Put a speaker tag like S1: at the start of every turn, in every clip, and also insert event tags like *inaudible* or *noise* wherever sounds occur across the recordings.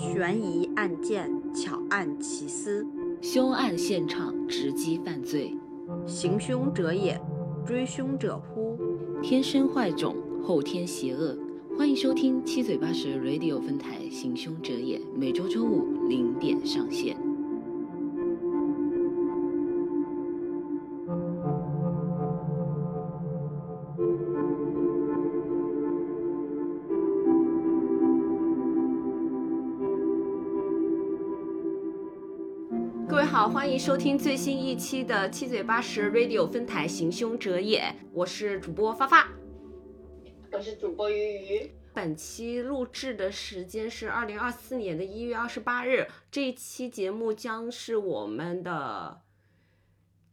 S1: 悬疑案件巧案奇思，
S2: 凶案现场直击犯罪，
S1: 行凶者也，追凶者乎？
S2: 天生坏种，后天邪恶。欢迎收听七嘴八舌 Radio 分台《行凶者也》，每周周五零点上线。收听最新一期的七嘴八舌 Radio 分台《行凶者也》，我是主播发发。
S3: 我是主播鱼鱼。
S2: 本期录制的时间是二零二四年的一月二十八日，这一期节目将是我们的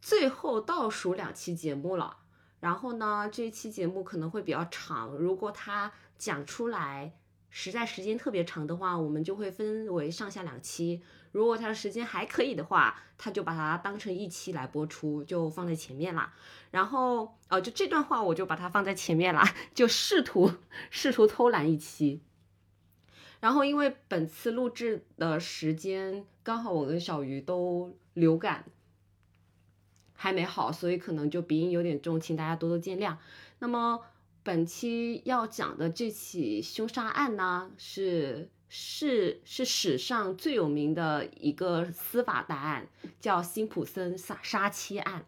S2: 最后倒数两期节目了。然后呢，这一期节目可能会比较长，如果它讲出来实在时间特别长的话，我们就会分为上下两期。如果它的时间还可以的话，他就把它当成一期来播出，就放在前面啦。然后，呃，就这段话我就把它放在前面啦，*laughs* 就试图试图偷懒一期。然后，因为本次录制的时间刚好我跟小鱼都流感还没好，所以可能就鼻音有点重，请大家多多见谅。那么，本期要讲的这起凶杀案呢，是。是是史上最有名的一个司法大案，叫辛普森杀杀妻案。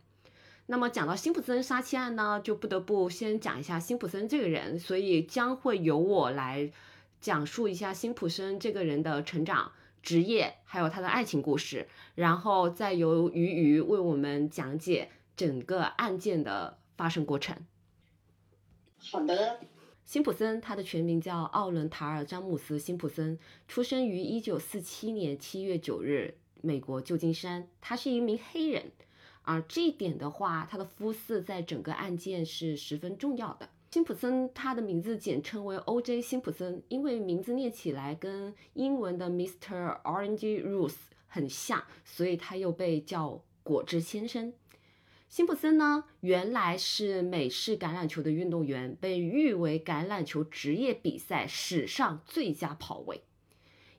S2: 那么讲到辛普森杀妻案呢，就不得不先讲一下辛普森这个人，所以将会由我来讲述一下辛普森这个人的成长、职业，还有他的爱情故事，然后再由鱼鱼为我们讲解整个案件的发生过程。
S3: 好的。
S2: 辛普森，他的全名叫奥伦塔尔·詹姆斯·辛普森，出生于一九四七年七月九日，美国旧金山。他是一名黑人，而这一点的话，他的肤色在整个案件是十分重要的。辛普森，他的名字简称为 O.J. 辛普森，因为名字念起来跟英文的 Mr. Orange Juice 很像，所以他又被叫果汁先生。辛普森呢，原来是美式橄榄球的运动员，被誉为橄榄球职业比赛史上最佳跑位。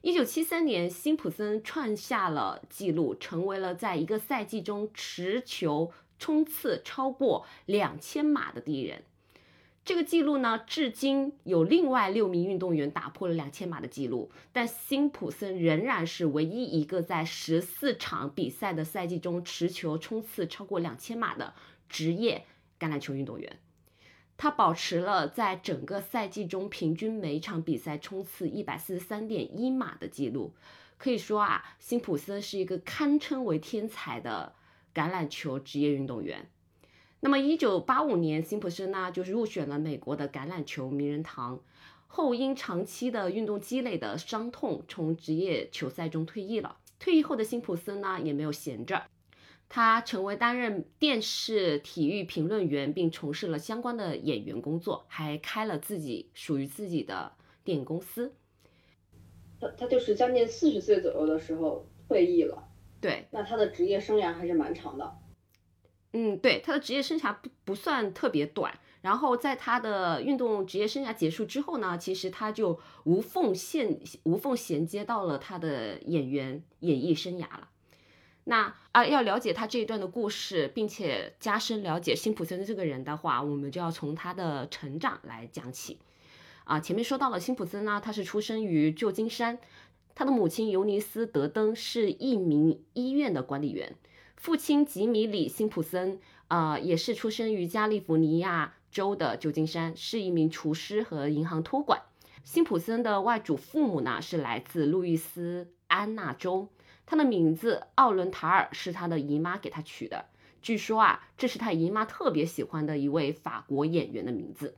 S2: 一九七三年，辛普森创下了纪录，成为了在一个赛季中持球冲刺超过两千码的第一人。这个记录呢，至今有另外六名运动员打破了两千码的记录，但辛普森仍然是唯一一个在十四场比赛的赛季中持球冲刺超过两千码的职业橄榄球运动员。他保持了在整个赛季中平均每场比赛冲刺一百四十三点一码的记录。可以说啊，辛普森是一个堪称为天才的橄榄球职业运动员。那么，一九八五年，辛普森呢就是入选了美国的橄榄球名人堂，后因长期的运动积累的伤痛，从职业球赛中退役了。退役后的辛普森呢也没有闲着，他成为担任电视体育评论员，并从事了相关的演员工作，还开了自己属于自己的电影公司。
S3: 他他就是将近四十岁左右的时候退役了。
S2: 对，
S3: 那他的职业生涯还是蛮长的。
S2: 嗯，对，他的职业生涯不不算特别短，然后在他的运动职业生涯结束之后呢，其实他就无缝衔无缝衔接到了他的演员演艺生涯了。那啊，要了解他这一段的故事，并且加深了解辛普森这个人的话，我们就要从他的成长来讲起。啊，前面说到了辛普森呢，他是出生于旧金山，他的母亲尤尼斯·德登是一名医院的管理员。父亲吉米里辛普森，呃，也是出生于加利福尼亚州的旧金山，是一名厨师和银行托管。辛普森的外祖父母呢是来自路易斯安那州，他的名字奥伦塔尔是他的姨妈给他取的。据说啊，这是他姨妈特别喜欢的一位法国演员的名字。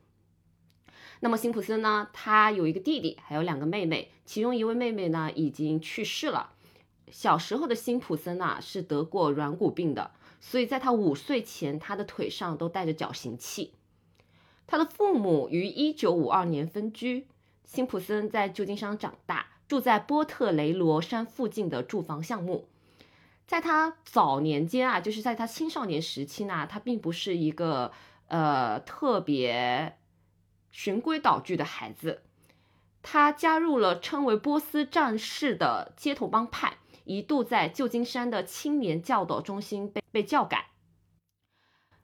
S2: 那么辛普森呢，他有一个弟弟，还有两个妹妹，其中一位妹妹呢已经去世了。小时候的辛普森呐是得过软骨病的，所以在他五岁前，他的腿上都带着矫形器。他的父母于一九五二年分居，辛普森在旧金山长大，住在波特雷罗山附近的住房项目。在他早年间啊，就是在他青少年时期呢，他并不是一个呃特别循规蹈矩的孩子。他加入了称为波斯战士的街头帮派，一度在旧金山的青年教导中心被被教改。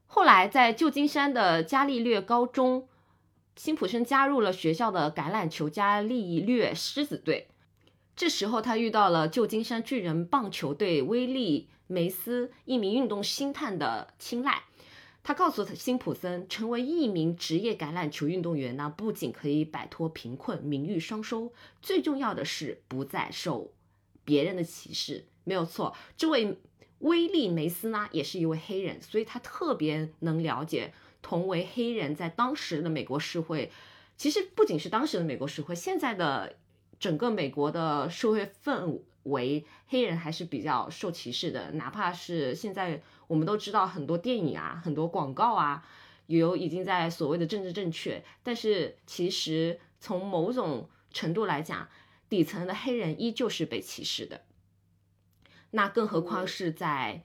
S2: 后来在旧金山的伽利略高中，辛普森加入了学校的橄榄球伽利略狮子队。这时候他遇到了旧金山巨人棒球队威利梅斯一名运动星探的青睐。他告诉他，辛普森成为一名职业橄榄球运动员呢，不仅可以摆脱贫困，名誉双收，最重要的是不再受别人的歧视。没有错，这位威利梅斯呢，也是一位黑人，所以他特别能了解同为黑人在当时的美国社会，其实不仅是当时的美国社会，现在的整个美国的社会氛围，黑人还是比较受歧视的，哪怕是现在。我们都知道很多电影啊，很多广告啊，有已经在所谓的政治正确，但是其实从某种程度来讲，底层的黑人依旧是被歧视的。那更何况是在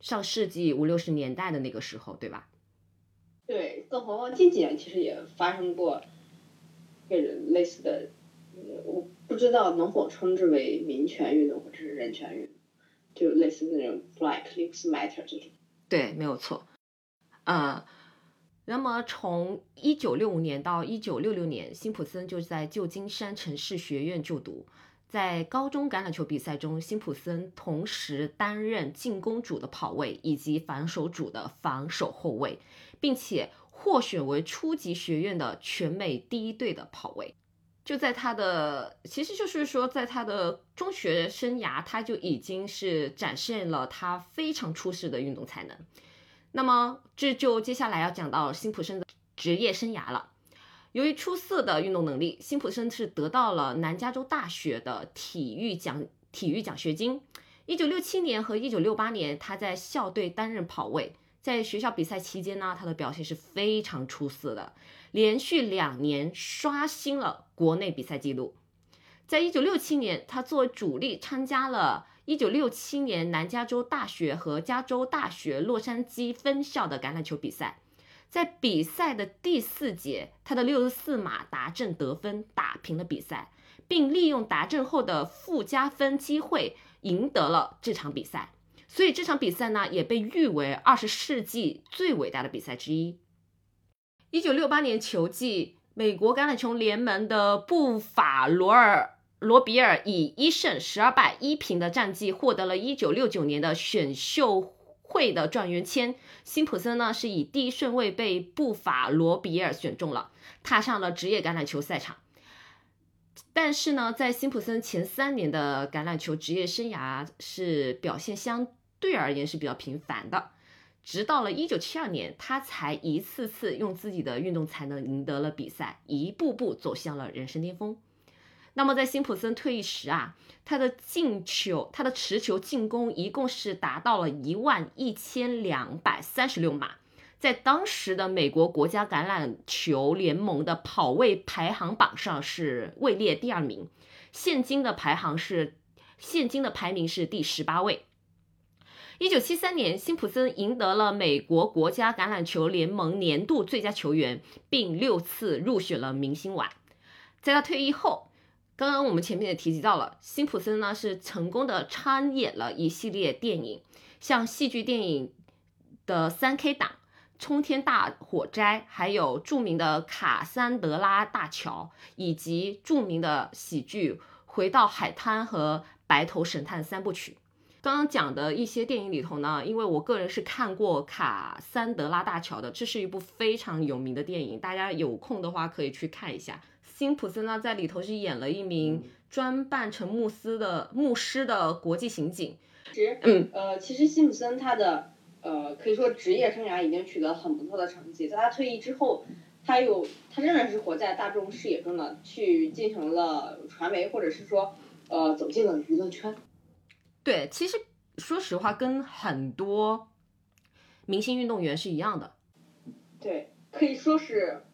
S2: 上世纪五六十年代的那个时候，对吧？
S3: 对，更何况近几年其实也发生过黑人类似的，我不知道能否称之为民权运动或者是人权运动。就类似那种 Black Lives Matter 这种，
S2: 对，没有错。呃，那么从一九六五年到一九六六年，辛普森就在旧金山城市学院就读。在高中橄榄球比赛中，辛普森同时担任进攻组的跑位以及防守组的防守后卫，并且获选为初级学院的全美第一队的跑位。就在他的，其实就是说，在他的中学生涯，他就已经是展现了他非常出色的运动才能。那么，这就接下来要讲到辛普森的职业生涯了。由于出色的运动能力，辛普森是得到了南加州大学的体育奖体育奖学金。一九六七年和一九六八年，他在校队担任跑位。在学校比赛期间呢，他的表现是非常出色的，连续两年刷新了国内比赛记录。在一九六七年，他作为主力参加了一九六七年南加州大学和加州大学洛杉矶分校的橄榄球比赛。在比赛的第四节，他的六十四码达阵得分打平了比赛，并利用达阵后的附加分机会赢得了这场比赛。所以这场比赛呢，也被誉为二十世纪最伟大的比赛之一。一九六八年球季，美国橄榄球联盟的布法罗尔罗比尔以一胜十二败一平的战绩，获得了一九六九年的选秀会的状元签。辛普森呢，是以第一顺位被布法罗比尔选中了，踏上了职业橄榄球赛场。但是呢，在辛普森前三年的橄榄球职业生涯是表现相。对而言是比较平凡的，直到了一九七二年，他才一次次用自己的运动才能赢得了比赛，一步步走向了人生巅峰。那么在辛普森退役时啊，他的进球，他的持球进攻一共是达到了一万一千两百三十六码，在当时的美国国家橄榄球联盟的跑位排行榜上是位列第二名，现今的排行是现今的排名是第十八位。一九七三年，辛普森赢得了美国国家橄榄球联盟年度最佳球员，并六次入选了明星碗。在他退役后，刚刚我们前面也提及到了，辛普森呢是成功的参演了一系列电影，像戏剧电影的三 K 档、冲天大火灾，还有著名的卡桑德拉大桥，以及著名的喜剧《回到海滩》和《白头神探》三部曲。刚刚讲的一些电影里头呢，因为我个人是看过卡桑德拉大桥的，这是一部非常有名的电影，大家有空的话可以去看一下。辛普森呢在里头是演了一名专扮成牧师的牧师的国际刑警。
S3: 其实，嗯，呃，其实辛普森他的呃可以说职业生涯已经取得很不错的成绩，在他退役之后，他又他仍然是活在大众视野中的，去进行了传媒或者是说呃走进了娱乐圈。
S2: 对，其实说实话，跟很多明星运动员是一样的。
S3: 对，可以说是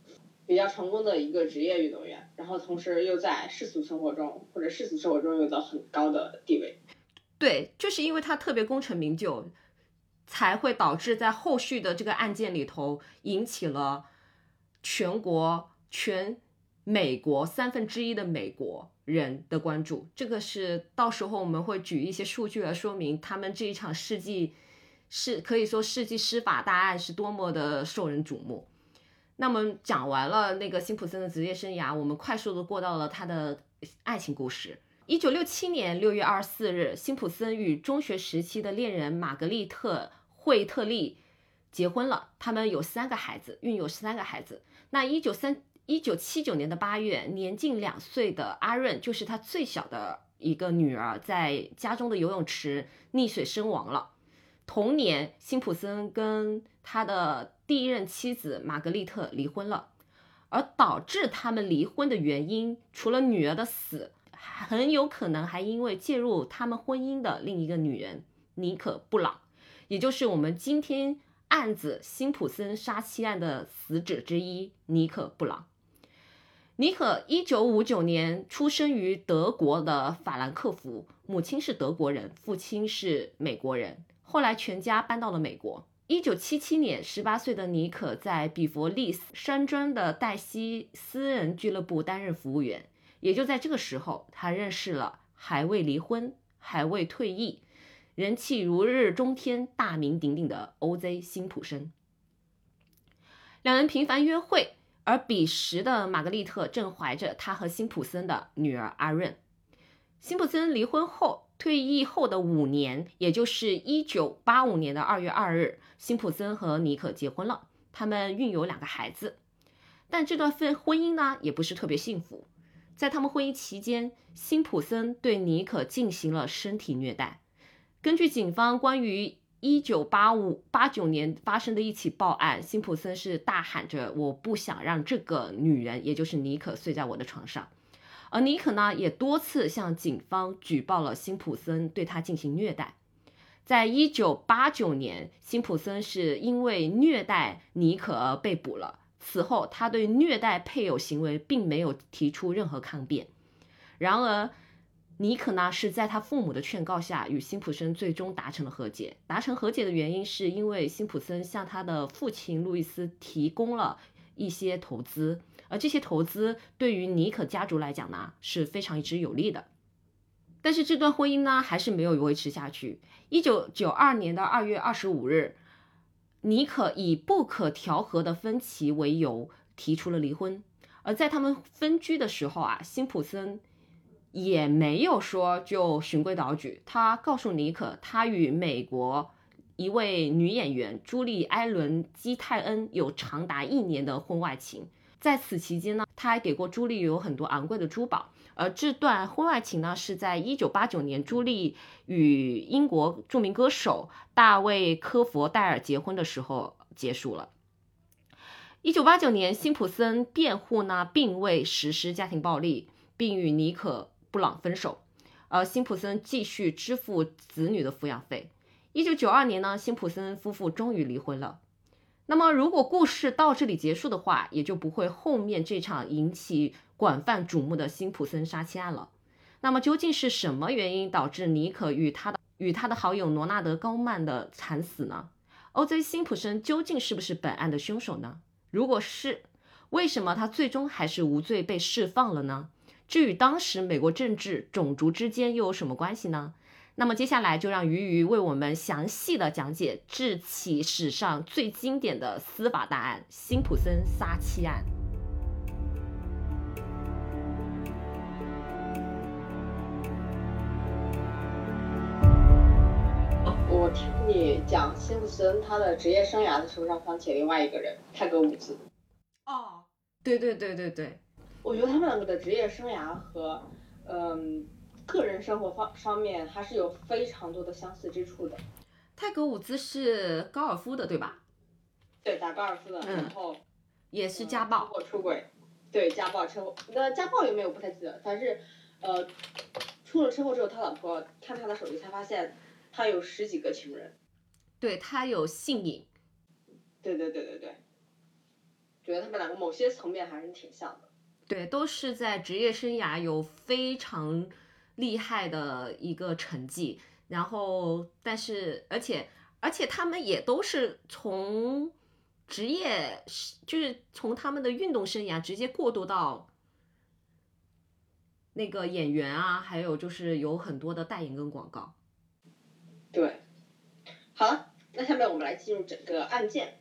S3: 比较成功的一个职业运动员，然后同时又在世俗生活中或者世俗生活中有着很高的地位。
S2: 对，就是因为他特别功成名就，才会导致在后续的这个案件里头引起了全国全美国三分之一的美国人的关注。这个是到时候我们会举一些数据来说明他们这一场世纪是可以说世纪司法大案是多么的受人瞩目。那么讲完了那个辛普森的职业生涯，我们快速的过到了他的爱情故事。一九六七年六月二十四日，辛普森与中学时期的恋人玛格丽特·惠特利结婚了，他们有三个孩子，育有三个孩子。那一九三一九七九年的八月，年近两岁的阿润，就是他最小的一个女儿，在家中的游泳池溺水身亡了。同年，辛普森跟他的第一任妻子玛格丽特离婚了，而导致他们离婚的原因，除了女儿的死，很有可能还因为介入他们婚姻的另一个女人妮可·布朗，也就是我们今天案子辛普森杀妻案的死者之一妮可·布朗。妮可一九五九年出生于德国的法兰克福，母亲是德国人，父亲是美国人。后来全家搬到了美国。一九七七年，十八岁的妮可在比佛利斯山庄的黛西私人俱乐部担任服务员。也就在这个时候，他认识了还未离婚、还未退役、人气如日中天、大名鼎鼎的 O.Z. 辛普森。两人频繁约会，而彼时的玛格丽特正怀着他和辛普森的女儿阿润。辛普森离婚后。退役后的五年，也就是一九八五年的二月二日，辛普森和妮可结婚了，他们育有两个孩子。但这段婚婚姻呢，也不是特别幸福。在他们婚姻期间，辛普森对妮可进行了身体虐待。根据警方关于一九八五八九年发生的一起报案，辛普森是大喊着：“我不想让这个女人，也就是妮可，睡在我的床上。”而妮可呢，也多次向警方举报了辛普森对他进行虐待。在一九八九年，辛普森是因为虐待尼可而被捕了。此后，他对虐待配偶行为并没有提出任何抗辩。然而，妮可呢是在他父母的劝告下，与辛普森最终达成了和解。达成和解的原因是因为辛普森向他的父亲路易斯提供了一些投资。而这些投资对于妮可家族来讲呢是非常之有利的，但是这段婚姻呢还是没有维持下去。一九九二年的二月二十五日，妮可以不可调和的分歧为由提出了离婚。而在他们分居的时候啊，辛普森也没有说就循规蹈矩，他告诉妮可，他与美国一位女演员朱莉·埃伦·基泰恩有长达一年的婚外情。在此期间呢，他还给过朱莉有很多昂贵的珠宝。而这段婚外情呢，是在一九八九年朱莉与英国著名歌手大卫科佛戴尔结婚的时候结束了。一九八九年，辛普森辩护呢，并未实施家庭暴力，并与妮可布朗分手，而辛普森继续支付子女的抚养费。一九九二年呢，辛普森夫妇终于离婚了。那么，如果故事到这里结束的话，也就不会后面这场引起广泛瞩目的辛普森杀妻案了。那么，究竟是什么原因导致尼可与他的与他的好友罗纳德·高曼的惨死呢？O.J. 辛普森究竟是不是本案的凶手呢？如果是，为什么他最终还是无罪被释放了呢？这与当时美国政治种族之间又有什么关系呢？那么接下来就让鱼鱼为我们详细的讲解这起史上最经典的司法大案——辛普森杀妻案。
S3: 我听你讲辛普森他的职业生涯的时候，让想起另外一个人泰格伍兹。
S2: 哦，对对对对对，
S3: 我觉得他们两个的职业生涯和，嗯。个人生活方方面还是有非常多的相似之处的。
S2: 泰格伍兹是高尔夫的，对吧？
S3: 对，打高尔夫的，然后
S2: 也是家暴，
S3: 车祸出轨，对，家暴车祸。那家暴有没有不太记得？反正呃，出了车祸之后，他老婆看他的手机才发现他有十几个情人。
S2: 对他有性瘾。
S3: 对对对对对，觉得他们两个某些层面还是挺像的。
S2: 对，都是在职业生涯有非常。厉害的一个成绩，然后，但是，而且，而且他们也都是从职业，就是从他们的运动生涯直接过渡到那个演员啊，还有就是有很多的代言跟广告。
S3: 对，好了，那下面我们来进入整个案件。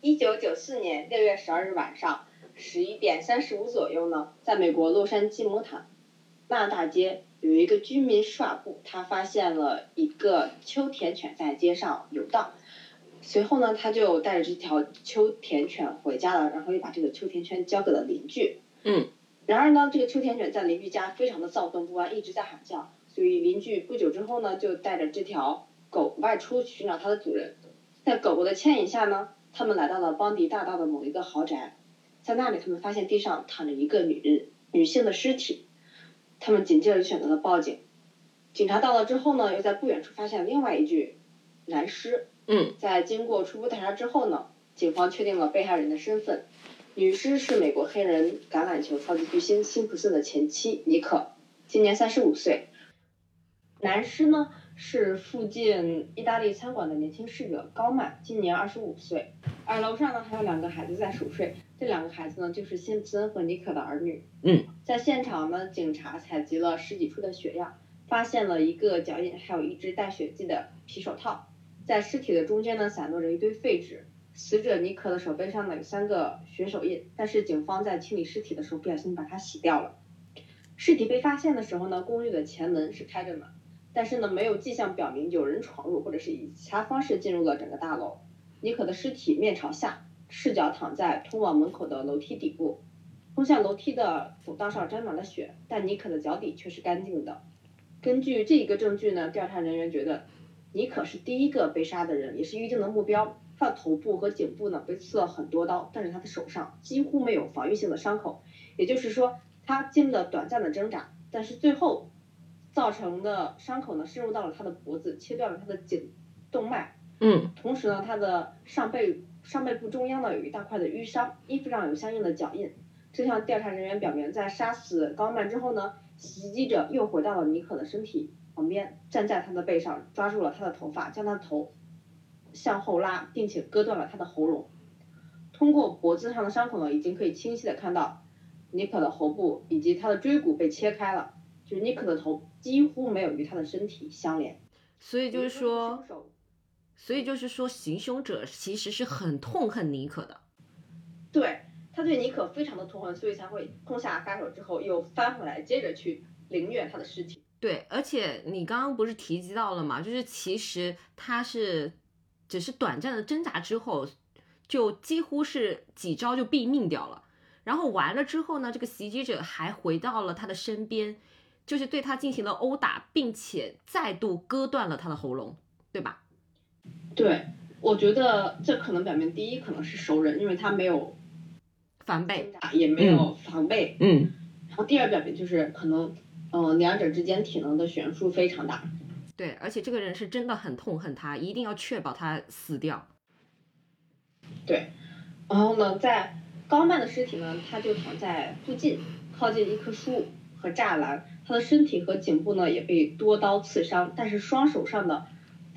S3: 一九九四年六月十二日晚上十一点三十五左右呢，在美国洛杉矶蒙塔纳大街有一个居民施瓦布，他发现了一个秋田犬在街上游荡。随后呢，他就带着这条秋田犬回家了，然后又把这个秋田犬交给了邻居。
S2: 嗯。
S3: 然而呢，这个秋田犬在邻居家非常的躁动不安，一直在喊叫，所以邻居不久之后呢，就带着这条狗外出寻找它的主人。在狗狗的牵引下呢。他们来到了邦迪大道的某一个豪宅，在那里，他们发现地上躺着一个女人女性的尸体，他们紧接着就选择了报警。警察到了之后呢，又在不远处发现另外一具男尸。
S2: 嗯。
S3: 在经过初步调查之后呢，警方确定了被害人的身份，女尸是美国黑人橄榄球超级巨星辛普森的前妻尼可，今年三十五岁。男尸呢？是附近意大利餐馆的年轻侍者高曼，今年二十五岁。而楼上呢还有两个孩子在熟睡，这两个孩子呢就是辛普森和尼克的儿女。
S2: 嗯，
S3: 在现场呢，警察采集了十几处的血样，发现了一个脚印，还有一只带血迹的皮手套。在尸体的中间呢，散落着一堆废纸。死者尼克的手背上呢有三个血手印，但是警方在清理尸体的时候不小心把它洗掉了。尸体被发现的时候呢，公寓的前门是开着的。但是呢，没有迹象表明有人闯入或者是以其他方式进入了整个大楼。尼可的尸体面朝下，赤脚躺在通往门口的楼梯底部，通向楼梯的走道上沾满了血，但尼可的脚底却是干净的。根据这一个证据呢，调查人员觉得尼可是第一个被杀的人，也是预定的目标。他的头部和颈部呢被刺了很多刀，但是他的手上几乎没有防御性的伤口，也就是说他经历了短暂的挣扎，但是最后。造成的伤口呢，深入到了他的脖子，切断了他的颈动脉。
S2: 嗯。
S3: 同时呢，他的上背上背部中央呢有一大块的淤伤，衣服上有相应的脚印。这项调查人员表明，在杀死高曼之后呢，袭击者又回到了尼可的身体旁边，站在他的背上，抓住了他的头发，将他的头向后拉，并且割断了他的喉咙。通过脖子上的伤口呢，已经可以清晰的看到尼可的喉部以及他的椎骨被切开了。就是尼克的头几乎没有与他的身体相连，
S2: 所以就是说，所以就是说，行凶者其实是很痛恨尼可的。
S3: 对，他对尼可非常的痛恨，所以才会痛下杀手之后又翻回来，接着去凌虐他的尸体。
S2: 对，而且你刚刚不是提及到了嘛，就是其实他是只是短暂的挣扎之后，就几乎是几招就毙命掉了。然后完了之后呢，这个袭击者还回到了他的身边。就是对他进行了殴打，并且再度割断了他的喉咙，对吧？
S3: 对，我觉得这可能表明第一可能是熟人，因为他没有
S2: 防备，
S3: 也没有防备。
S2: 嗯。
S3: 然后第二表明就是可能，嗯，两者之间体能的悬殊非常大。
S2: 对，而且这个人是真的很痛恨他，一定要确保他死掉。
S3: 对。然后呢，在高曼的尸体呢，他就躺在附近，靠近一棵树和栅栏。他的身体和颈部呢也被多刀刺伤，但是双手上的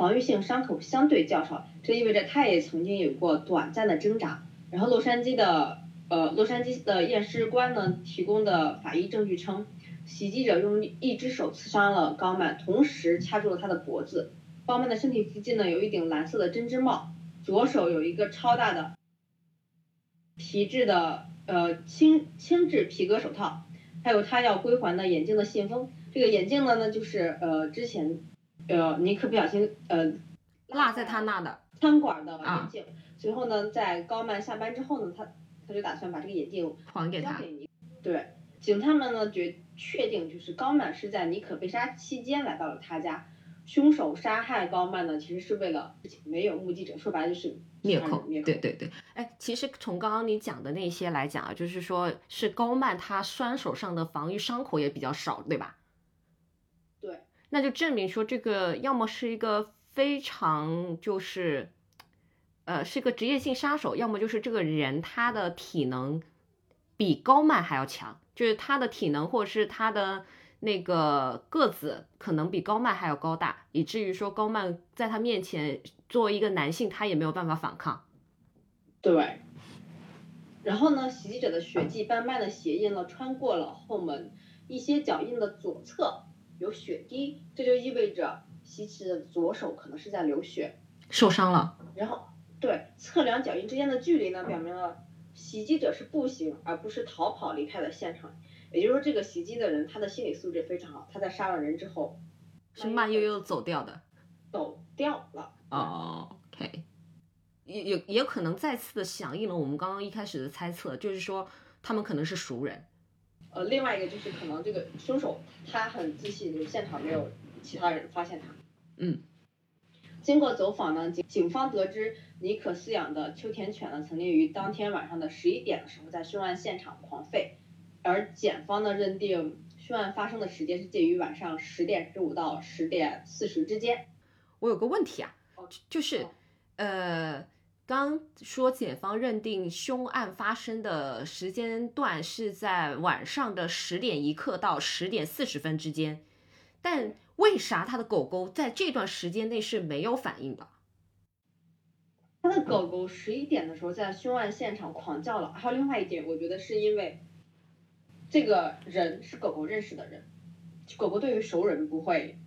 S3: 防御性伤口相对较少，这意味着他也曾经有过短暂的挣扎。然后洛杉矶的呃洛杉矶的验尸官呢提供的法医证据称，袭击者用一只手刺伤了高曼，同时掐住了他的脖子。高曼的身体附近呢有一顶蓝色的针织帽，左手有一个超大的皮质的呃轻轻质皮革手套。还有他要归还的眼镜的信封，这个眼镜呢呢就是呃之前呃尼克不小心呃
S2: 落在他那的
S3: 餐馆的眼镜，随后呢在高曼下班之后呢他他就打算把这个眼镜
S2: 还给他，
S3: 对，警探们呢决确定就是高曼是在尼可被杀期间来到了他家。凶手杀害高曼呢，其实是为了没有目击者，说白了就是
S2: 灭口。对对对，哎，其实从刚刚你讲的那些来讲啊，就是说是高曼他双手上的防御伤口也比较少，对吧？那就证明说这个要么是一个非常就是，呃，是个职业性杀手，要么就是这个人他的体能比高曼还要强，就是他的体能或者是他的。那个个子可能比高曼还要高大，以至于说高曼在他面前作为一个男性，他也没有办法反抗。
S3: 对。然后呢，袭击者的血迹斑斑的鞋印呢，穿过了后门，一些脚印的左侧有血滴，这就意味着袭击的左手可能是在流血。
S2: 受伤了。
S3: 然后，对测量脚印之间的距离呢，表明了袭击者是步行而不是逃跑离开了现场。也就是说，这个袭击的人他的心理素质非常好，他在杀了人之后
S2: 是慢悠悠走掉的。
S3: 走掉了。
S2: 哦，OK。也也也可能再次的响应了我们刚刚一开始的猜测，就是说他们可能是熟人。
S3: 呃，另外一个就是可能这个凶手他很自信，就是现场没有其他人发现他。
S2: 嗯。
S3: 经过走访呢，警警方得知尼可饲养的秋田犬呢，曾经于当天晚上的十一点的时候在凶案现场狂吠，而检方呢认定凶案发生的时间是介于晚上十点十五到十点四十之间。
S2: 我有个问题啊，就是呃，刚说检方认定凶案发生的时间段是在晚上的十点一刻到十点四十分之间，但。为啥他的狗狗在这段时间内是没有反应的？
S3: 他的狗狗十一点的时候在凶案现场狂叫了。还有另外一点，我觉得是因为这个人是狗狗认识的人，狗狗对于熟人不会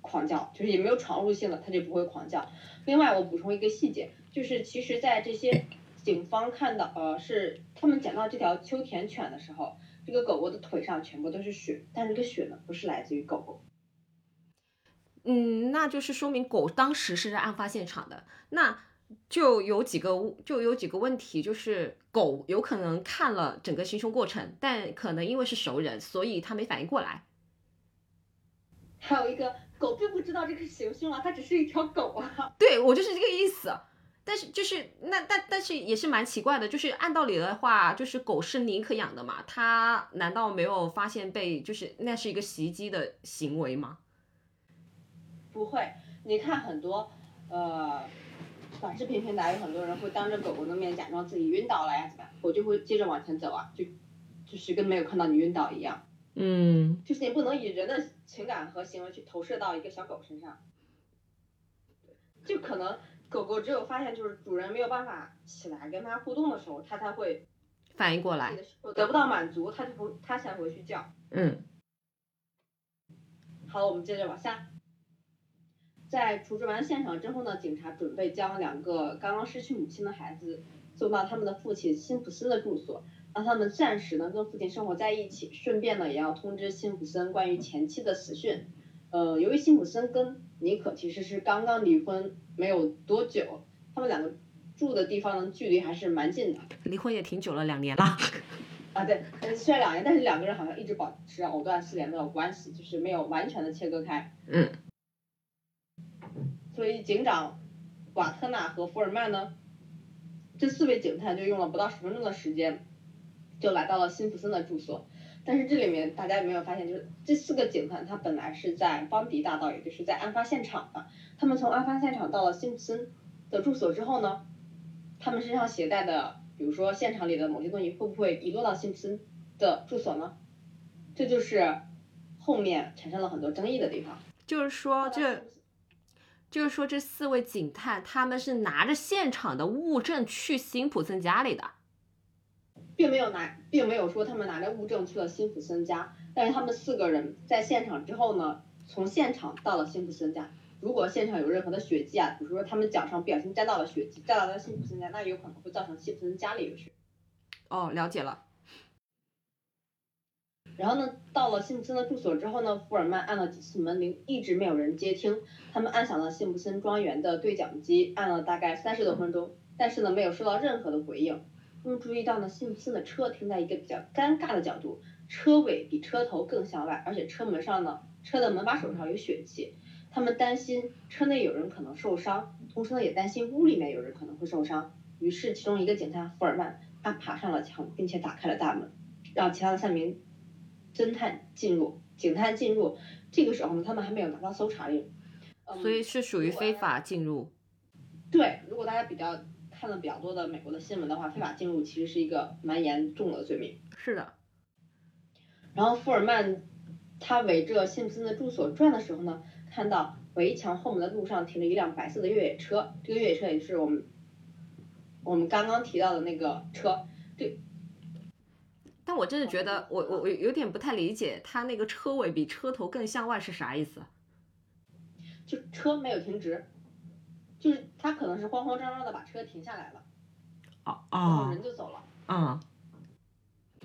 S3: 狂叫，就是也没有闯入性的，它就不会狂叫。另外，我补充一个细节，就是其实，在这些警方看到，呃，是他们捡到这条秋田犬的时候，这个狗狗的腿上全部都是血，但这个血呢，不是来自于狗狗。
S2: 嗯，那就是说明狗当时是在案发现场的，那就有几个就有几个问题，就是狗有可能看了整个行凶过程，但可能因为是熟人，所以它没反应过来。
S3: 还有一个狗并不知道这个是行凶啊，它只是一条狗啊。
S2: 对我就是这个意思，但是就是那但但是也是蛮奇怪的，就是按道理的话，就是狗是宁可养的嘛，它难道没有发现被就是那是一个袭击的行为吗？
S3: 不会，你看很多，呃，短视频平台有很多人会当着狗狗的面假装自己晕倒了呀，怎么样？我就会接着往前走啊，就就是跟没有看到你晕倒一样。
S2: 嗯。
S3: 就是你不能以人的情感和行为去投射到一个小狗身上。就可能狗狗只有发现就是主人没有办法起来跟它互动的时候，它才会
S2: 反应过来。
S3: 得不到满足，它就不它才会去叫。
S2: 嗯。
S3: 好，我们接着往下。在处置完现场之后呢，警察准备将两个刚刚失去母亲的孩子送到他们的父亲辛普森的住所，让他们暂时呢跟父亲生活在一起，顺便呢也要通知辛普森关于前妻的死讯。呃，由于辛普森跟尼可其实是刚刚离婚没有多久，他们两个住的地方呢距离还是蛮近的。
S2: 离婚也挺久了，两年了。*laughs*
S3: 啊，对，虽然两年，但是两个人好像一直保持藕断丝连的关系，就是没有完全的切割开。
S2: 嗯。
S3: 所以警长瓦特纳和福尔曼呢，这四位警探就用了不到十分钟的时间，就来到了辛普森的住所。但是这里面大家有没有发现，就是这四个警探他本来是在邦迪大道，也就是在案发现场的。他们从案发现场到了辛普森的住所之后呢，他们身上携带的，比如说现场里的某些东西，会不会遗落到辛普森的住所呢？这就是后面产生了很多争议的地方。
S2: 就是说这。就是说，这四位警探他们是拿着现场的物证去辛普森家里的，
S3: 并没有拿，并没有说他们拿着物证去了辛普森家。但是他们四个人在现场之后呢，从现场到了辛普森家。如果现场有任何的血迹啊，比如说他们脚上不小心沾到了血迹，沾到了辛普森家，那有可能会造成辛普森家里有血。
S2: 哦，了解了。
S3: 然后呢，到了辛普森的住所之后呢，福尔曼按了几次门铃，一直没有人接听。他们按响了辛普森庄园的对讲机，按了大概三十多分钟，但是呢，没有收到任何的回应。他们注意到呢，辛普森的车停在一个比较尴尬的角度，车尾比车头更向外，而且车门上呢，车的门把手上有血迹。他们担心车内有人可能受伤，同时呢，也担心屋里面有人可能会受伤。于是，其中一个警探福尔曼，他爬上了墙，并且打开了大门，让其他的三名。侦探进入，警探进入，这个时候呢，他们还没有拿到搜查令，
S2: 所以是属于非法进入。
S3: 对，如果大家比较看的比较多的美国的新闻的话，非法进入其实是一个蛮严重的罪名。
S2: 是的。
S3: 然后福尔曼他围着辛普森的住所转的时候呢，看到围墙后面的路上停着一辆白色的越野车，这个越野车也是我们我们刚刚提到的那个车，这。
S2: 但我真的觉得，我我我有点不太理解，他那个车尾比车头更向外是啥意思？
S3: 就车没有停直，就是他可能是慌慌张张的把车停下来了，
S2: 哦
S3: 然后
S2: 哦
S3: 人就走了。
S2: 嗯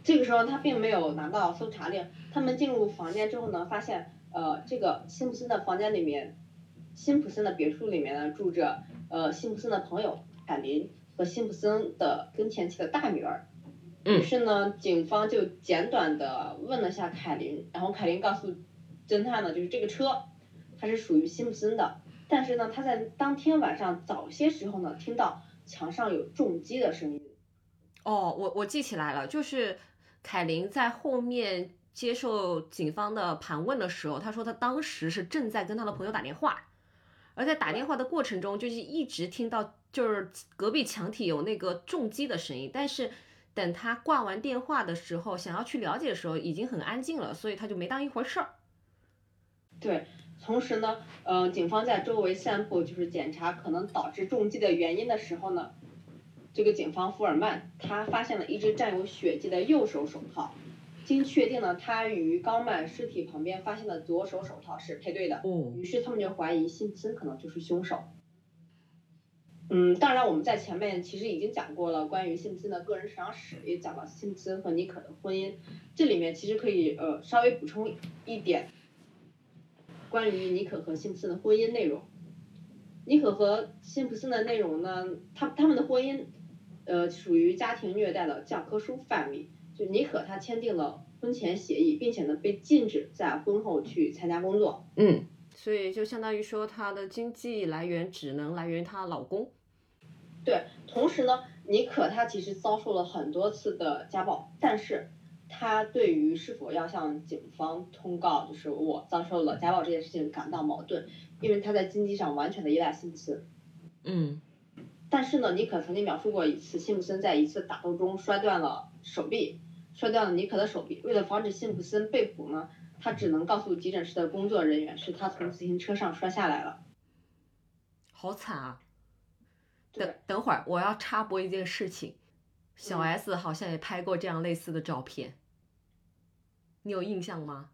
S3: 这个时候他并没有拿到搜查令，他们进入房间之后呢，发现呃这个辛普森的房间里面，辛普森的别墅里面呢住着呃辛普森的朋友凯琳和辛普森的跟前妻的大女儿。
S2: 嗯
S3: 于是呢，警方就简短的问了下凯琳，然后凯琳告诉侦探呢，就是这个车它是属于辛普森的，但是呢，他在当天晚上早些时候呢，听到墙上有重击的声音。
S2: 哦，我我记起来了，就是凯琳在后面接受警方的盘问的时候，他说他当时是正在跟他的朋友打电话，而在打电话的过程中，就是一直听到就是隔壁墙体有那个重击的声音，但是等他挂完电话的时候，想要去了解的时候，已经很安静了，所以他就没当一回事儿。
S3: 对，同时呢，呃，警方在周围散布，就是检查可能导致重击的原因的时候呢，这个警方福尔曼他发现了一只沾有血迹的右手手套，经确定呢，他与高曼尸体旁边发现的左手手套是配对的，
S2: 哦。
S3: 于是他们就怀疑辛普森可能就是凶手。嗯，当然我们在前面其实已经讲过了关于辛普森的个人成长史，也讲了辛普森和妮可的婚姻，这里面其实可以呃稍微补充一点关于妮可和辛普森的婚姻内容。妮可和辛普森的内容呢，他他们的婚姻呃属于家庭虐待的教科书范围，就妮可她签订了婚前协议，并且呢被禁止在婚后去参加工作。
S2: 嗯，所以就相当于说，她的经济来源只能来源于她老公。
S3: 对，同时呢，妮可她其实遭受了很多次的家暴，但是她对于是否要向警方通告，就是我遭受了家暴这件事情感到矛盾，因为他在经济上完全的依赖辛普森。
S2: 嗯
S3: 但是呢，尼可曾经描述过一次，辛普森在一次打斗中摔断了手臂，摔断了尼可的手臂。为了防止辛普森被捕呢，他只能告诉急诊室的工作人员，是他从自行车上摔下来了。
S2: 好惨啊！等等会儿，我要插播一件事情，小
S3: 嗯
S2: S 好像也拍过这样类似的照片，你有印象吗？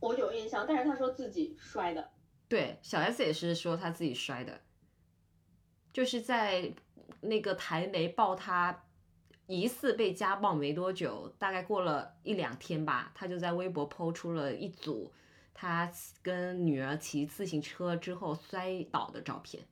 S3: 我有印象，但是他说自己摔的。
S2: 对，小 S 也是说他自己摔的，就是在那个台媒报他疑似被家暴没多久，大概过了一两天吧，他就在微博抛出了一组他跟女儿骑自行车之后摔倒的照片。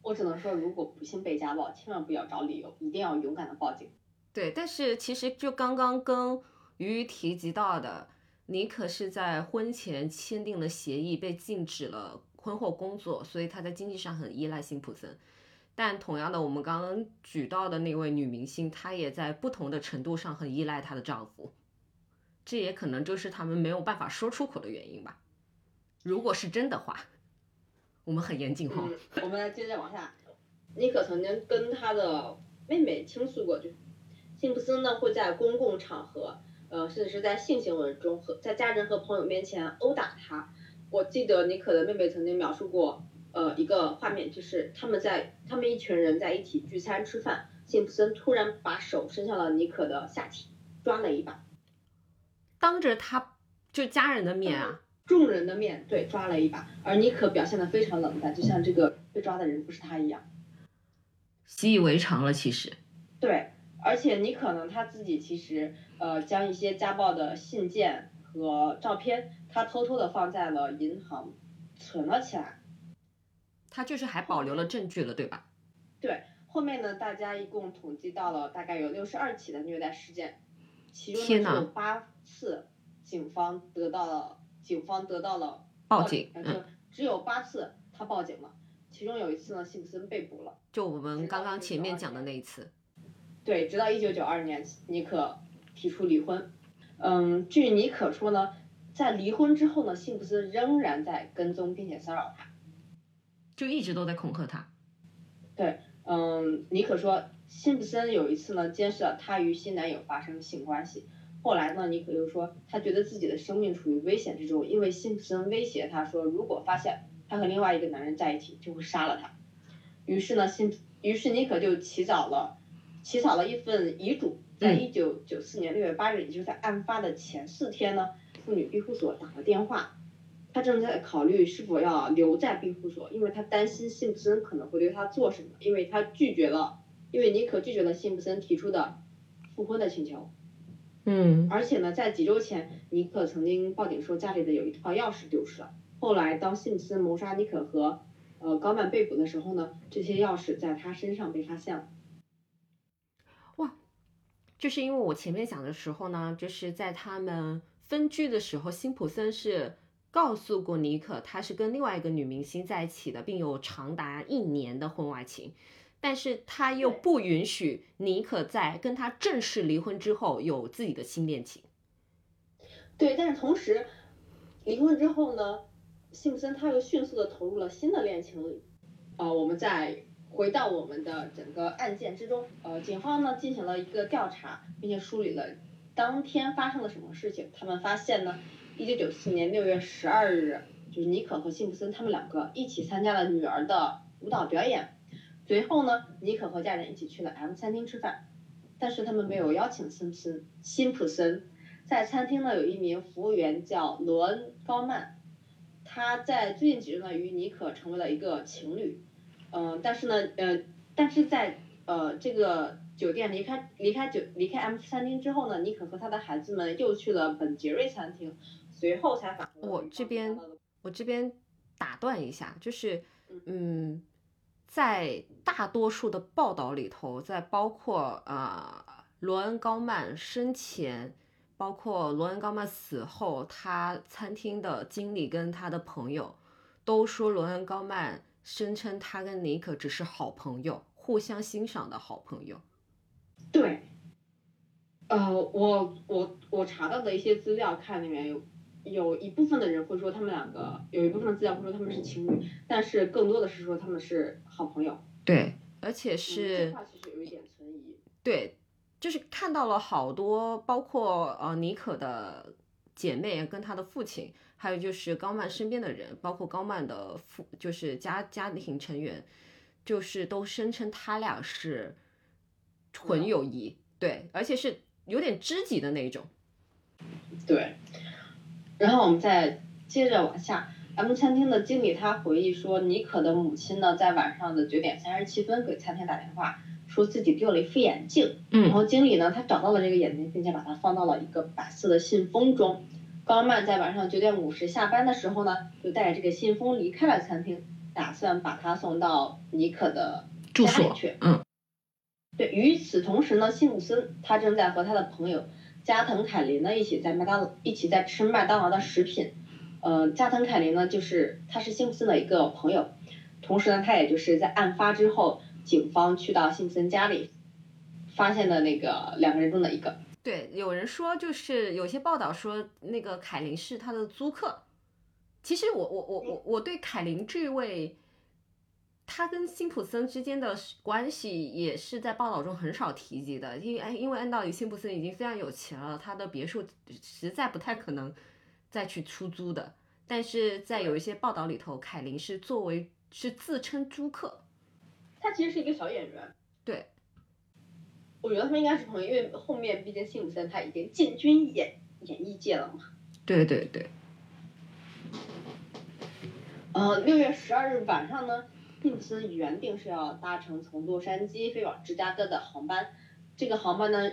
S3: 我只能说，如果不幸被家暴，千万不要找理由，一定要勇敢的报警。
S2: 对，但是其实就刚刚跟鱼鱼提及到的，妮可是在婚前签订了协议，被禁止了婚后工作，所以她在经济上很依赖辛普森。但同样的，我们刚刚举到的那位女明星，她也在不同的程度上很依赖她的丈夫，这也可能就是他们没有办法说出口的原因吧。如果是真的话，我们很严谨哈。
S3: 我们来接着往下。妮可曾经跟她的妹妹倾诉过，就辛普森呢会在公共场合，呃，甚至是在性行为中和在家人和朋友面前殴打他。我记得妮可的妹妹曾经描述过，呃，一个画面，就是他们在他们一群人在一起聚餐吃饭，辛普森突然把手伸向了妮可的下体，抓了一把，
S2: 当着他就家人的面啊，
S3: 众人的面对抓了一把，而妮可表现得非常冷淡，就像这个被抓的人不是他一样。
S2: 习以为常了。其实，
S3: 对，而且你可能他自己其实呃将一些家暴的信件和照片，他偷偷的放在了银行存了起来。
S2: 他就是还保留了证据了，对吧？
S3: 对，后面呢，大家一共统计到了大概有六十二起的虐待事件，其中只有八次警方得到了警方得到了
S2: 报警
S3: 而且只有八次他报警了，其中有一次呢，辛普森被捕了。
S2: 就我们刚刚前面讲的那一次，
S3: 对，直到一九九二年，妮可提出离婚。嗯，据妮可说呢，在离婚之后呢，辛普森仍然在跟踪并且骚扰她。
S2: 就一直都在恐吓他。
S3: 对嗯，妮可说，辛普森有一次呢，监视了她与新男友发生性关系。后来呢，妮可又说，她觉得自己的生命处于危险之中，因为辛普森威胁她说，如果发现她和另外一个男人在一起，就会杀了他。于是呢，辛，于是妮可就起早了起草了一份遗嘱，在一九九四年六月八日，也就是在案发的前四天呢，妇女庇护所打了电话，她正在考虑是否要留在庇护所，因为她担心辛普森可能会对她做什么，因为她拒绝了，因为尼可拒绝了辛普森提出的复婚的请求。
S2: 嗯，
S3: 而且呢，在几周前，尼克曾经报警说家里的有一套钥匙丢失了。后来，当辛普森谋杀尼克和呃高曼被捕的时候呢，这些钥匙在他身上被发现了。
S2: 哇，就是因为我前面讲的时候呢，就是在他们分居的时候，辛普森是告诉过尼可，他是跟另外一个女明星在一起的，并有长达一年的婚外情。但是他又不允许尼可在跟他正式离婚之后有自己的新恋情。
S3: 对，但是同时，离婚之后呢，辛普森他又迅速的投入了新的恋情里。呃，我们再回到我们的整个案件之中，呃，警方呢进行了一个调查，并且梳理了当天发生了什么事情。他们发现呢，一九九四年六月十二日，就是尼可和辛普森他们两个一起参加了女儿的舞蹈表演。随后呢，尼可和家人一起去了 M 餐厅吃饭，但是他们没有邀请辛普森。辛普森在餐厅呢有一名服务员叫罗恩·高曼，他在最近几日呢与尼可成为了一个情侣，嗯，但是呢，呃，但是在呃这个酒店离开离开酒离开 M 餐厅之后呢，尼可和他的孩子们又去了本杰瑞餐厅，随后才返回。
S2: 我这边我这边打断一下，就是嗯。在大多数的报道里头，在包括呃罗恩高曼生前，包括罗恩高曼死后，他餐厅的经理跟他的朋友都说，罗恩高曼声称他跟尼可只是好朋友，互相欣赏的好朋友。
S3: 对，呃，我我我查到的一些资料看里面有。有一部分的人会说他们两个，有一部分资料会说他们是情侣，但是更多的是说他们是好朋友。
S2: 对，而且是。
S3: 这话其实有一点存疑。
S2: 对，就是看到了好多，包括呃妮可的姐妹跟她的父亲，还有就是高曼身边的人，包括高曼的父，就是家家庭成员，就是都声称他俩是纯友谊，对，而且是有点知己的那种。
S3: 对。然后我们再接着往下，M 餐厅的经理他回忆说，尼可的母亲呢在晚上的九点三十七分给餐厅打电话，说自己丢了一副眼镜。
S2: 嗯。
S3: 然后经理呢他找到了这个眼镜，并且把它放到了一个白色的信封中。高曼在晚上九点五十下班的时候呢，就带着这个信封离开了餐厅，打算把它送到尼克的
S2: 住所
S3: 去。
S2: 嗯。
S3: 对，与此同时呢，辛普森他正在和他的朋友。加藤凯琳呢，一起在麦当一起在吃麦当劳的食品。呃，加藤凯琳呢，就是他是辛普森的一个朋友，同时呢，他也就是在案发之后，警方去到辛普森家里，发现的那个两个人中的一个。
S2: 对，有人说就是有些报道说那个凯琳是他的租客。其实我我我我我对凯琳这位。他跟辛普森之间的关系也是在报道中很少提及的，因为因为按道理辛普森已经非常有钱了，他的别墅实在不太可能再去出租的。但是在有一些报道里头，凯琳是作为是自称租客，
S3: 他其实是一个小演员。
S2: 对，
S3: 我觉得他们应该是朋友，因为后面毕竟辛普森他已经进军演演艺界了嘛。
S2: 对对对。
S3: 呃，六月十二日晚上呢。辛普森原定是要搭乘从洛杉矶飞往芝加哥的航班，这个航班呢，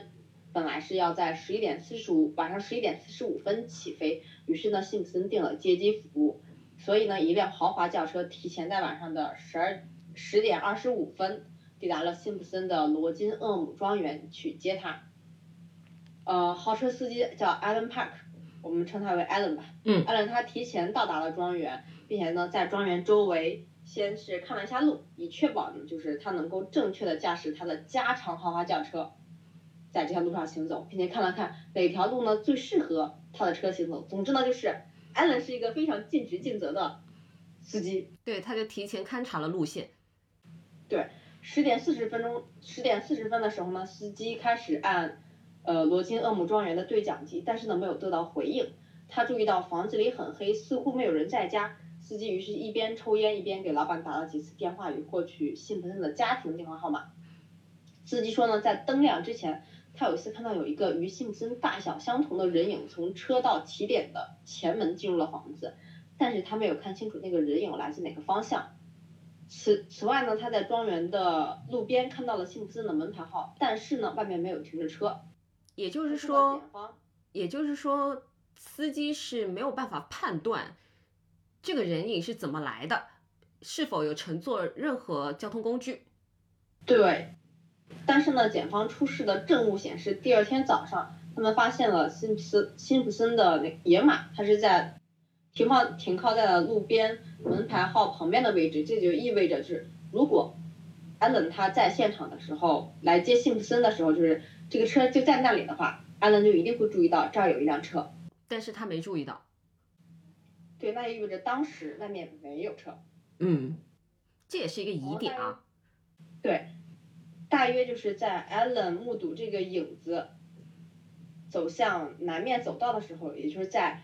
S3: 本来是要在十一点四十五晚上十一点四十五分起飞，于是呢，辛普森订了接机服务，所以呢，一辆豪华轿车提前在晚上的十二十点二十五分抵达了辛普森的罗金厄姆庄园去接他。呃，豪车司机叫 Alan Park，我们称他为 Alan 吧。
S2: 嗯。
S3: Alan 他提前到达了庄园，并且呢，在庄园周围。先是看了一下路，以确保呢，就是他能够正确的驾驶他的加长豪华轿车，在这条路上行走，并且看了看哪条路呢最适合他的车行走。总之呢，就是艾伦是一个非常尽职尽责的司机。
S2: 对，他就提前勘察了路线。
S3: 对，十点四十分钟，十点四十分的时候呢，司机开始按呃罗金厄姆庄园的对讲机，但是呢没有得到回应。他注意到房子里很黑，似乎没有人在家。司机于是一边抽烟一边给老板打了几次电话，以获取辛普森的家庭电话号码。司机说呢，在灯亮之前，他有一次看到有一个与辛普森大小相同的人影从车道起点的前门进入了房子，但是他没有看清楚那个人影来自哪个方向。此此外呢，他在庄园的路边看到了辛普森的门牌号，但是呢，外面没有停着车。
S2: 也就是说也就是说，司机是没有办法判断这个人影是怎么来的，是否有乘坐任何交通工具。
S3: 对，但是呢，检方出示的证物显示，第二天早上他们发现了辛普森辛普森的那野马，他是在停放停靠在了路边门牌号旁边的位置，这就意味着是如果安伦他在现场的时候来接辛普森的时候，就是这个车就在那里的话，安伦就一定会注意到这儿有一辆车。
S2: 但是他没注意到。
S3: 对，那意味着当时外面没有车。
S2: 嗯，这也是一个疑点啊。
S3: 对，大约就是在 Allen 目睹这个影子走向南面走道的时候，也就是在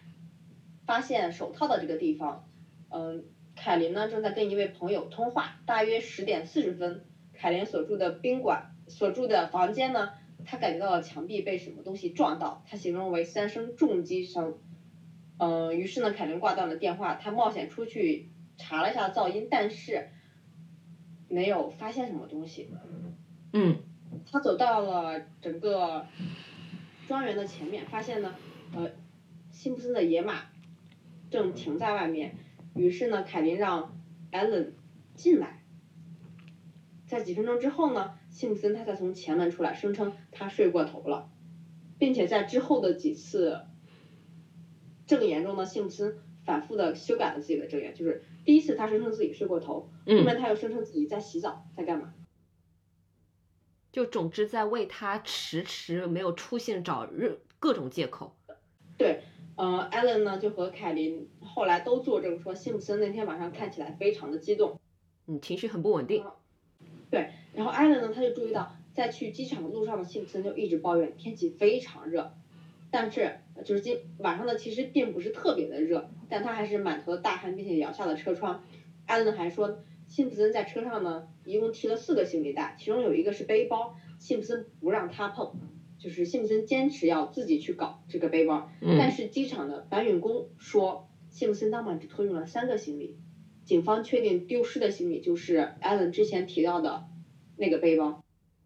S3: 发现手套的这个地方，嗯，凯琳呢正在跟一位朋友通话。大约十点四十分，凯琳所住的宾馆所住的房间呢，她感觉到了墙壁被什么东西撞到，她形容为三声重击声。嗯，于是呢，凯琳挂断了电话，她冒险出去查了一下噪音，但是没有发现什么东西。
S2: 嗯
S3: 他走到了整个庄园的前面，发现呢，呃，辛普森的野马正停在外面。于是呢，凯琳让艾伦进来。在几分钟之后呢，辛普森他才从前门出来，声称他睡过头了，并且在之后的几次证言中呢，辛普森反复的修改了自己的证言，就是第一次他声称自己睡过头，后
S2: 嗯，
S3: 面他又声称自己在洗澡，在干嘛？
S2: 就总之在为他迟迟没有出现找任各种借口。
S3: 呃，艾伦呢就和凯琳后来都作证说，辛普森那天晚上看起来非常的激动。
S2: 嗯，情绪很不稳定。
S3: 对然后艾伦呢，他就注意到，在去机场的路上的辛普森就一直抱怨天气非常热，但是呃就是今晚上呢其实并不是特别的热，但他还是满头的大汗，并且摇下了车窗。艾伦还说，辛普森在车上呢一共提了四个行李袋，其中有一个是背包，辛普森不让他碰，就是辛普森坚持要自己去搞这个背包。但
S2: 嗯
S3: 是机场的搬运工说，辛普森当晚只托运了三个行李。警方确定丢失的行李就是艾伦之前提到的那个背包。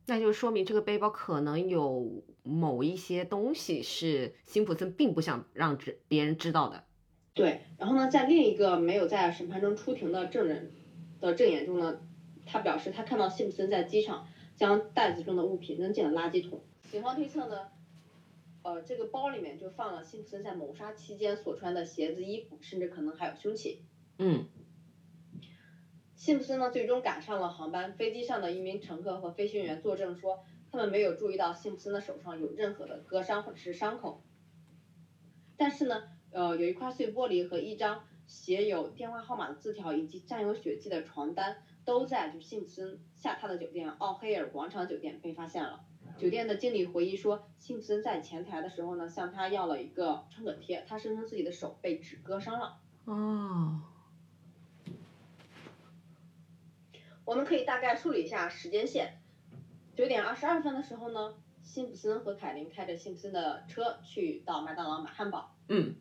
S2: 那就说明这个背包可能有某一些东西是辛普森并不想让知别人知道的。
S3: 对，然后呢，在另一个没有在审判中出庭的证人的证言中呢，他表示他看到辛普森在机场将袋子中的物品扔进了垃圾桶。警方推测呢，呃，这个包里面就放了辛普森在谋杀期间所穿的鞋子、衣服，甚至可能还有凶器。
S2: 嗯
S3: 辛普森呢，最终赶上了航班。飞机上的一名乘客和飞行员作证说，他们没有注意到辛普森的手上有任何的割伤或者是伤口。但是呢，呃，有一块碎玻璃和一张写有电话号码的字条，以及沾有血迹的床单，都在就辛普森下榻的酒店奥黑尔广场酒店被发现了。酒店的经理回忆说，辛普森在前台的时候呢，向他要了一个创可贴，他声称自己的手被纸割伤了。
S2: 哦，
S3: 我们可以大概梳理一下时间线。九点二十二分的时候呢，辛普森和凯琳开着辛普森的车去到麦当劳买汉堡。
S2: 嗯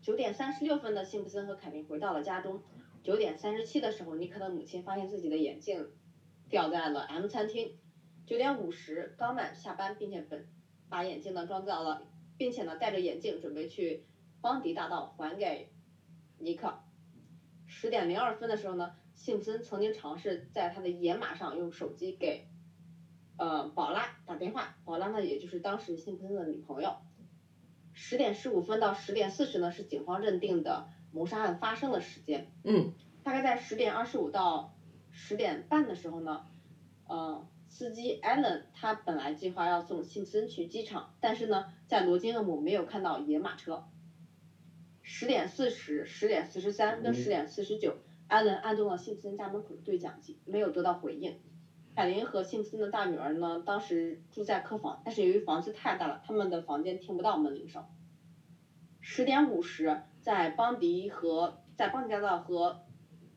S3: 九点三十六分的辛普森和凯琳回到了家中。九点三十七的时候，尼克的母亲发现自己的眼镜掉在了 M 餐厅。九点五十，冈满下班，并且本把眼镜呢装到了，并且呢戴着眼镜准备去邦迪大道还给尼克。十点零二分的时候呢，辛普森曾经尝试在他的野马上用手机给呃宝拉打电话，宝拉呢也就是当时辛普森的女朋友。十点十五分到十点四十呢是警方认定的谋杀案发生的时间。
S2: 嗯
S3: 大概在十点二十五到十点半的时候呢，呃，司机 Allen 他本来计划要送辛普森去机场，但是呢，在罗金厄姆没有看到野马车。十点四十、十点四十三跟十点四十九，艾伦按动了辛普森家门口的对讲机，没有得到回应。凯琳和辛普森的大女儿呢，当时住在客房，但是由于房子太大了，他们的房间听不到门铃声。十点五十，在邦迪和在邦迪大道和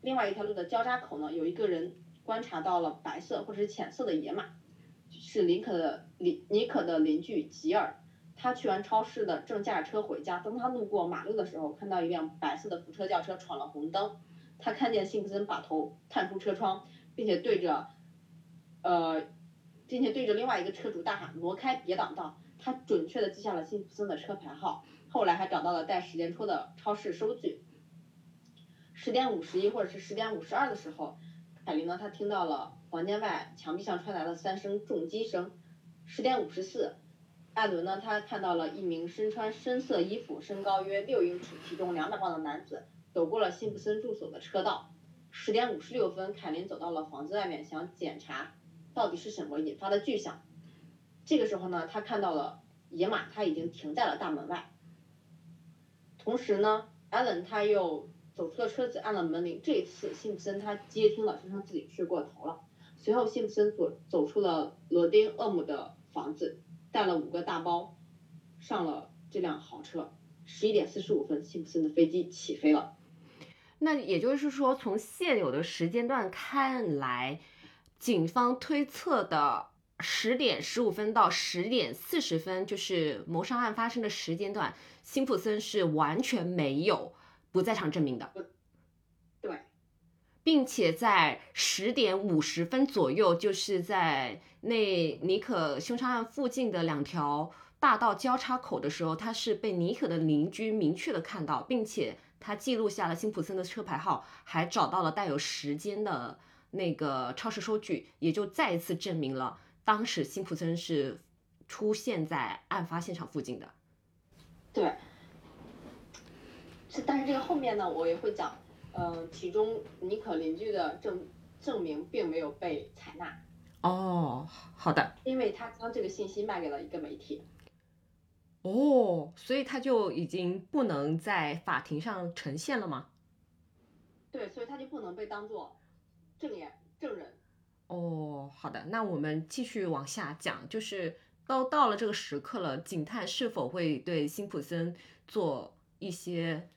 S3: 另外一条路的交叉口呢，有一个人观察到了白色或者是浅色的野马。是林可的林尼可的邻居吉尔。他去完超市的，正驾车回家。当他路过马路的时候，看到一辆白色的福特轿车闯了红灯。他看见辛普森把头探出车窗，并且对着，呃，并且对着另外一个车主大喊：“挪开，别挡道！”他准确的记下了辛普森的车牌号。后来还找到了带时间戳的超市收据。十点五十一或者是十点五十二的时候，凯琳呢，他听到了房间外墙壁上传来了三声重击声。十点五十四。艾伦呢？他看到了一名身穿深色衣服、身高约六英尺、体重两百磅的男子走过了辛普森住所的车道。十点五十六分，凯琳走到了房子外面，想检查到底是什么引发的巨响。这个时候呢，他看到了野马，他已经停在了大门外。同时呢，艾伦他又走出了车子，按了门铃。这一次，辛普森他接听了，声称自己睡过头了。随后，辛普森走走出了罗丁厄姆的房子。带了五个大包，上了这辆豪车。十一点四十五分，辛普森的飞机起飞了。
S2: 那也就是说，从现有的时间段看来，警方推测的十点十五分到十点四十分，就是谋杀案发生的时间段，辛普森是完全没有不在场证明的。
S3: 对。
S2: 并且在十点五十分左右，就是在那尼可凶杀案附近的两条大道交叉口的时候，他是被尼可的邻居明确的看到，并且他记录下了辛普森的车牌号，还找到了带有时间的那个超市收据，也就再一次证明了当时辛普森是出现在案发现场附近的。
S3: 对，是，但是这个后面呢，我也会讲。嗯，其中尼可邻居的证证明并没有被采纳。
S2: 哦，好的。
S3: 因为他将这个信息卖给了一个媒体。
S2: 哦，所以他就已经不能在法庭上呈现了吗？
S3: 对，所以他就不能被当做证言证人。
S2: 哦，好的，那我们继续往下讲，就是都到了这个时刻了，警探是否会对辛普森做一些？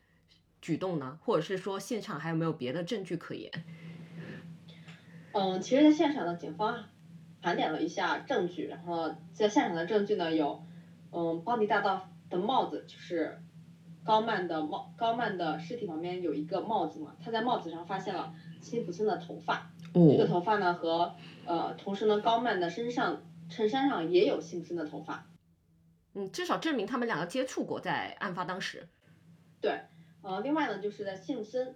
S2: 举动呢，或者是说现场还有没有别的证据可言？
S3: 嗯，其实，在现场呢，警方盘点了一下证据，然后在现场的证据呢有，嗯，邦迪大道的帽子，就是高曼的帽，高曼的尸体旁边有一个帽子嘛，他在帽子上发现了辛普森的头发，这个头发呢和呃，同时呢，高曼的身上衬衫上也有辛普森的头发，
S2: 嗯，至少证明他们两个接触过，在案发当时，
S3: 对。呃，另外呢，就是在辛普森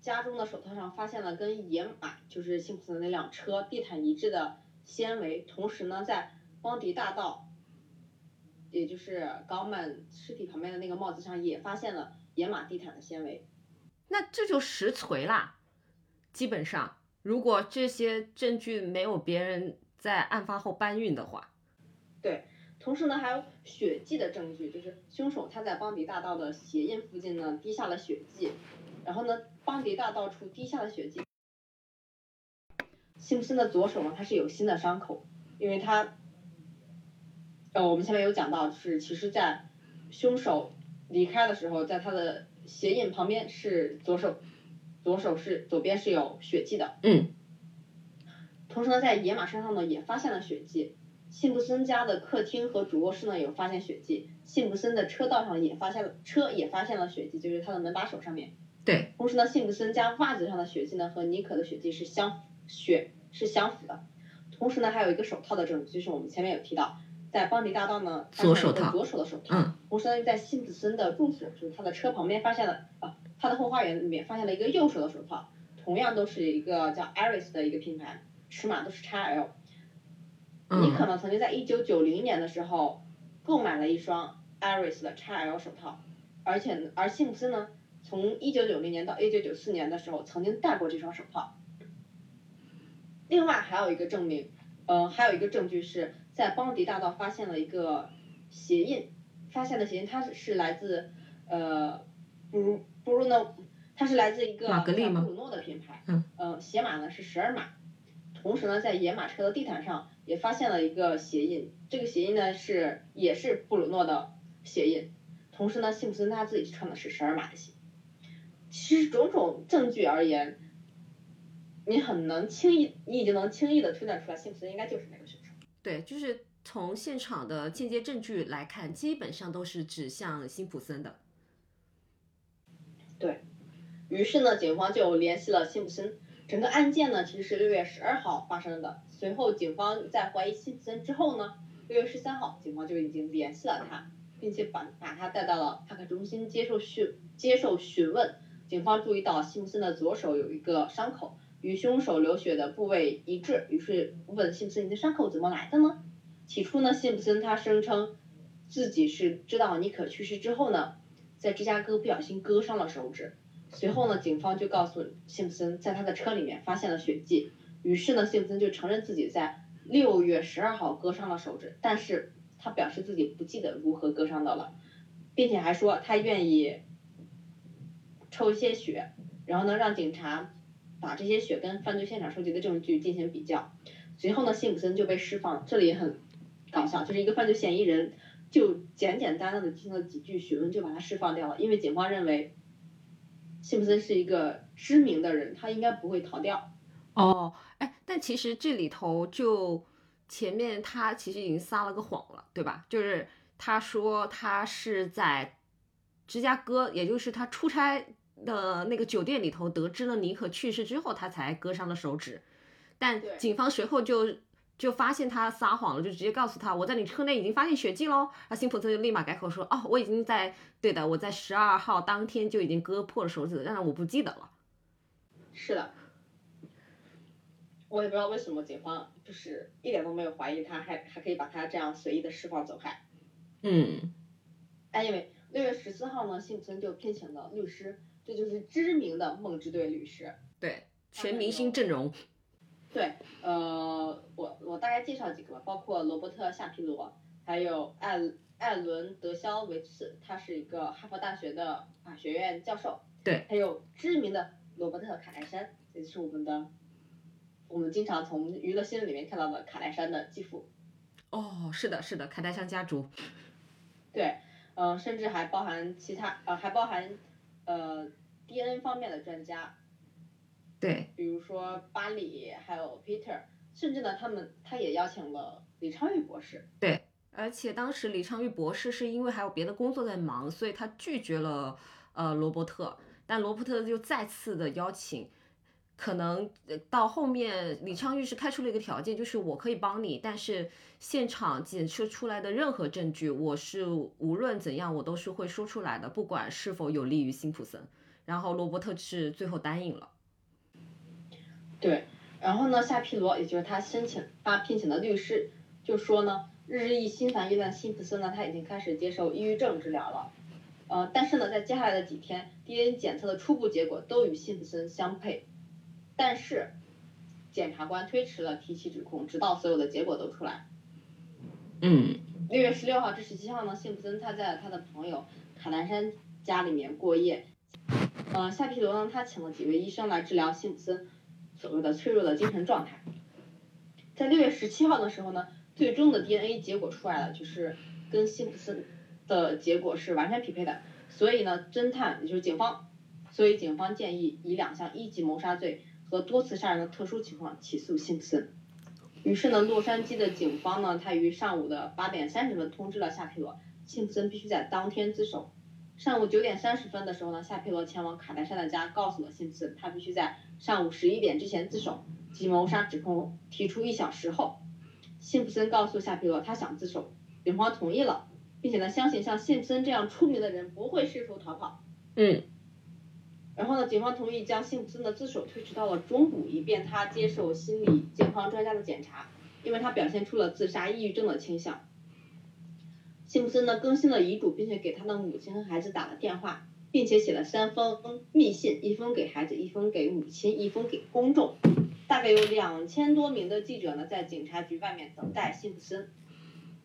S3: 家中的手套上发现了跟野马，就是辛普森的那辆车地毯一致的纤维，同时呢，在邦迪大道，也就是高曼尸体旁边的那个帽子上也发现了野马地毯的纤维。
S2: 那这就实锤啦！基本上，如果这些证据没有别人在案发后搬运的话，
S3: 对。同时呢，还有血迹的证据，就是凶手他在邦迪大道的鞋印附近呢滴下了血迹，然后呢，邦迪大道处滴下了血迹，辛普森的左手呢，他是有新的伤口，因为他，呃，我们前面有讲到，是其实在凶手离开的时候，在他的鞋印旁边是左手，左手是左边是有血迹的，
S2: 嗯，
S3: 同时呢，在野马身上呢也发现了血迹。辛普森家的客厅和主卧室呢有发现血迹，辛普森的车道上也发现了车也发现了血迹，就是他的门把手上面。
S2: 对。
S3: 同时呢，辛普森家袜子上的血迹呢和妮可的血迹是相血是相符的。同时呢，还有一个手套的证据，就是我们前面有提到，在邦迪大道呢
S2: 左手套
S3: 左手的手套。
S2: 嗯。
S3: 同时呢，在辛普森的住所，就是他的车旁边发现了啊，他的后花园里面发现了一个右手的手套，同样都是一个叫 Aris 的一个品牌，尺码都是 XL。你可能曾经在一九九零年的时候购买了一双 Aris 的 XL 手套，而且而辛普森呢，从一九九零年到一九九四年的时候曾经戴过这双手套。另外还有一个证明，呃，还有一个证据是在邦迪大道发现了一个鞋印，发现的鞋印它是来自呃布鲁布鲁诺，它是来自一个布鲁诺的品牌，
S2: 嗯，
S3: 呃，鞋码呢是十二码，同时呢在野马车的地毯上。也发现了一个鞋印，这个鞋印呢是也是布鲁诺的鞋印，同时呢，辛普森他自己穿的是十二码的鞋。其实种种证据而言，你很能轻易，你已经能轻易的推断出来，辛普森应该就是那个凶手。
S2: 对，就是从现场的间接证据来看，基本上都是指向辛普森的。
S3: 对于是呢，警方就联系了辛普森。整个案件呢，其实是六月十二号发生的。随后，警方在怀疑辛普森之后呢，六月十三号，警方就已经联系了他，并且把把他带到了帕克中心接受讯接受询问。警方注意到辛普森的左手有一个伤口，与凶手流血的部位一致，于是问辛普森：“你的伤口怎么来的呢？”起初呢，辛普森他声称自己是知道尼可去世之后呢，在芝加哥不小心割伤了手指。随后呢，警方就告诉辛普森，在他的车里面发现了血迹。于是呢，辛普森就承认自己在六月十二号割伤了手指，但是他表示自己不记得如何割伤的了，并且还说他愿意抽一些血，然后呢让警察把这些血跟犯罪现场收集的证据进行比较。随后呢，辛普森就被释放。这里也很搞笑，就是一个犯罪嫌疑人就简简单单的进行了几句询问就把他释放掉了，因为警方认为。辛普森是一个知名的人，他应该不会逃掉。
S2: 哦，哎，但其实这里头就前面他其实已经撒了个谎了，对吧？就是他说他是在芝加哥，也就是他出差的那个酒店里头得知了尼克去世之后，他才割伤了手指。但警方随后就。就发现他撒谎了，就直接告诉他我在你车内已经发现血迹喽。那，辛普森就立马改口说，哦，我已经在对的，我在十二号当天就已经割破了手指，但是我不记得了。
S3: 是的，我也不知道为什么警方就是一点都没有怀疑他，还还可以把他这样随意的释放走开。
S2: 嗯。
S3: 哎，因为六月十四号呢，幸村就聘请了律师，这就是知名的梦之队律师。
S2: 对，全明星阵容。
S3: 对，呃，我我大概介绍几个吧，包括罗伯特夏皮罗，还有艾艾伦德肖维茨，他是一个哈佛大学的法学院教授。
S2: 对。
S3: 还有知名的罗伯特卡莱山，也就是我们的，我们经常从娱乐新闻里面看到的卡戴珊的继父。
S2: 哦，是的，是的，卡戴珊家族。
S3: 对，嗯，甚至还包含其他，呃，还包含呃 DNA 方面的专家。
S2: 对，
S3: 比如说巴里，还有 Peter，甚至呢，他们他也邀请了李昌钰博士。
S2: 对，而且当时李昌钰博士是因为还有别的工作在忙，所以他拒绝了呃罗伯特，但罗伯特就再次的邀请，可能到后面李昌钰是开出了一个条件，就是我可以帮你，但是现场检测出来的任何证据，我是无论怎样我都是会说出来的，不管是否有利于辛普森。然后罗伯特是最后答应了。
S3: 对，然后呢，夏皮罗，也就是他申请他聘请的律师，就说呢，日益心烦意乱，辛普森呢，他已经开始接受抑郁症治疗了，呃，但是呢，在接下来的几天，DNA 检测的初步结果都与辛普森相配，但是，检察官推迟了提起指控，直到所有的结果都出来。
S2: 嗯。
S3: 六月十六号至十七号呢，辛普森他在他的朋友卡兰山家里面过夜，呃，夏皮罗呢，他请了几位医生来治疗辛普森。所谓的脆弱的精神状态，在六月十七号的时候呢，最终的 DNA 结果出来了，就是跟辛普森的结果是完全匹配的。所以呢，侦探也就是警方，所以警方建议以两项一级谋杀罪和多次杀人的特殊情况起诉辛普森。于是呢，洛杉矶的警方呢，他于上午的八点三十分通知了夏皮罗，辛普森必须在当天自首。上午九点三十分的时候呢，夏皮罗前往卡戴珊的家，告诉了辛普森，他必须在上午十一点之前自首。即谋杀指控提出一小时后，辛普森告诉夏皮罗，他想自首，警方同意了，并且呢，相信像辛普森这样出名的人不会试图逃跑。
S2: 嗯。
S3: 然后呢，警方同意将辛普森的自首推迟到了中午，以便他接受心理健康专家的检查，因为他表现出了自杀抑郁症的倾向。辛普森呢更新了遗嘱，并且给他的母亲和孩子打了电话，并且写了三封密信，一封给孩子，一封给母亲，一封给公众。大概有两千多名的记者呢在警察局外面等待辛普森，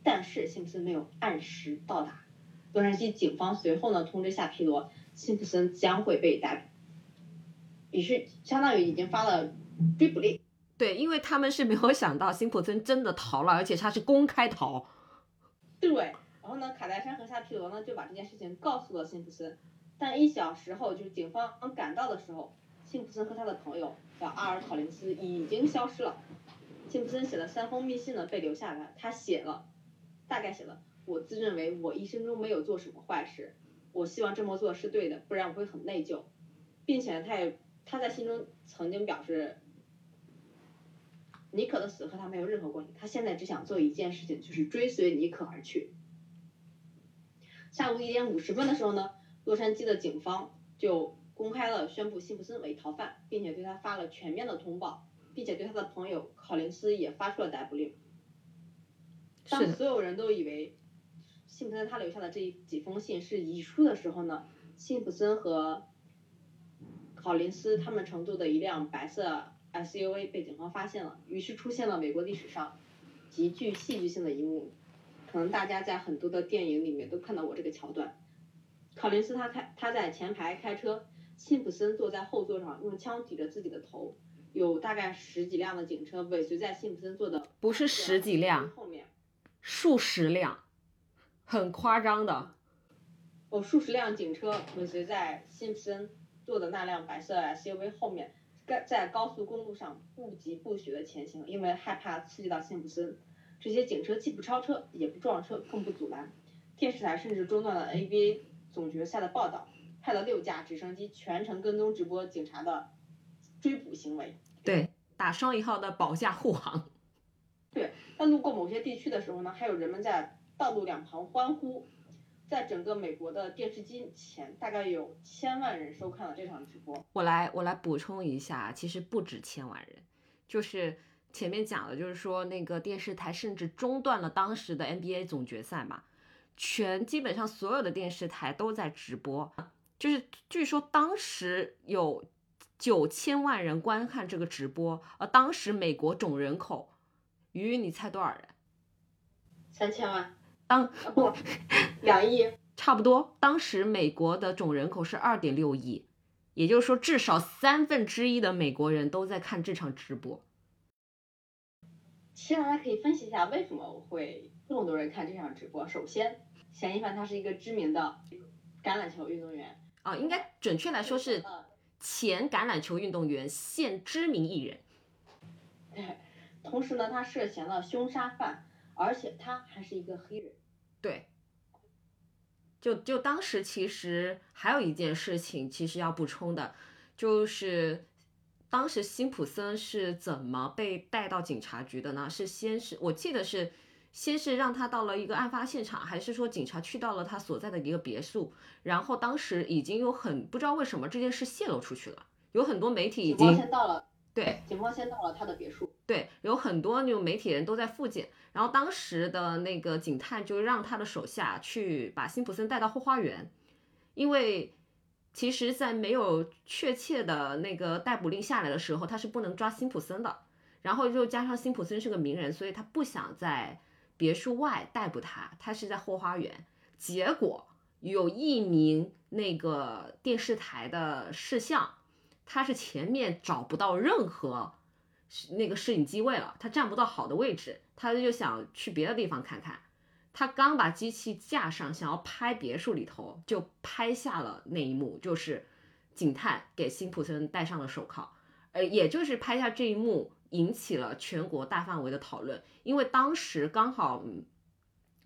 S3: 但是辛普森没有按时到达。洛杉矶警方随后呢通知夏皮罗，辛普森将会被逮捕，于是相当于已经发了追捕令。
S2: 对，因为他们是没有想到辛普森真的逃了，而且他是公开逃。
S3: 对。然后呢，卡戴珊和夏皮罗呢就把这件事情告诉了辛普森，但一小时后，就是警方赶到的时候，辛普森和他的朋友叫阿尔考林斯已经消失了。辛普森写了三封密信呢，被留下来。他写了，大概写了：我自认为我一生中没有做什么坏事，我希望这么做是对的，不然我会很内疚，并且他也他在信中曾经表示，尼可的死和他没有任何关系，他现在只想做一件事情，就是追随尼可而去。下午一点五十分的时候呢，洛杉矶的警方就公开了宣布辛普森为逃犯，并且对他发了全面的通报，并且对他的朋友考林斯也发出了逮捕令。当所有人都以为辛普森他留下的这几封信是遗书的时候呢，辛普森和考林斯他们乘坐的一辆白色 SUV 被警方发现了，于是出现了美国历史上极具戏剧性的一幕。可能大家在很多的电影里面都看到过这个桥段。考林斯他开他在前排开车，辛普森坐在后座上，用枪抵着自己的头。有大概十几辆的警车尾随在辛普森坐的
S2: 不是十几辆
S3: 后面，
S2: 数十辆，很夸张的。
S3: 哦，数十辆警车尾随在辛普森坐的那辆白色 SUV 后面，在在高速公路上不疾不徐的前行，因为害怕刺激到辛普森。这些警车既不超车，也不撞车，更不阻拦。电视台甚至中断了 NBA 总决赛的报道，派了六架直升机全程跟踪直播警察的追捕行为。
S2: 对，打双引号的保驾护航。
S3: 对，在路过某些地区的时候呢，还有人们在道路两旁欢呼。在整个美国的电视机前，大概有千万人收看了这场直播。
S2: 我来，我来补充一下，其实不止千万人，就是。前面讲的就是说，那个电视台甚至中断了当时的 NBA 总决赛嘛，全基本上所有的电视台都在直播，就是据说当时有九千万人观看这个直播，而当时美国总人口，鱼你猜多少人？
S3: 三千万？
S2: 当 *laughs*
S3: 不，两亿？
S2: 差不多。当时美国的总人口是二点六亿，也就是说至少三分之一的美国人都在看这场直播。
S3: 其实大家可以分析一下为什么会这么多人看这场直播。首先，嫌疑犯他是一个知名的橄榄球运动员
S2: 啊，应该准确来说是前橄榄球运动员，现知名艺人。
S3: 对，*laughs* 同时呢，他涉嫌了凶杀犯，而且他还是一个黑人。
S2: 对，就就当时其实还有一件事情，其实要补充的，就是。当时辛普森是怎么被带到警察局的呢？是先是我记得是，先是让他到了一个案发现场，还是说警察去到了他所在的一个别墅？然后当时已经有很不知道为什么这件事泄露出去了，有很多媒体已经
S3: 到了，
S2: 对，
S3: 警方先到了他的别墅，
S2: 对，有很多那种媒体人都在附近。然后当时的那个警探就让他的手下去把辛普森带到后花园，因为。其实，在没有确切的那个逮捕令下来的时候，他是不能抓辛普森的。然后又加上辛普森是个名人，所以他不想在别墅外逮捕他，他是在后花园。结果有一名那个电视台的摄像，他是前面找不到任何那个摄影机位了，他站不到好的位置，他就想去别的地方看看。他刚把机器架上，想要拍别墅里头，就拍下了那一幕，就是警探给辛普森戴上了手铐，呃，也就是拍下这一幕，引起了全国大范围的讨论，因为当时刚好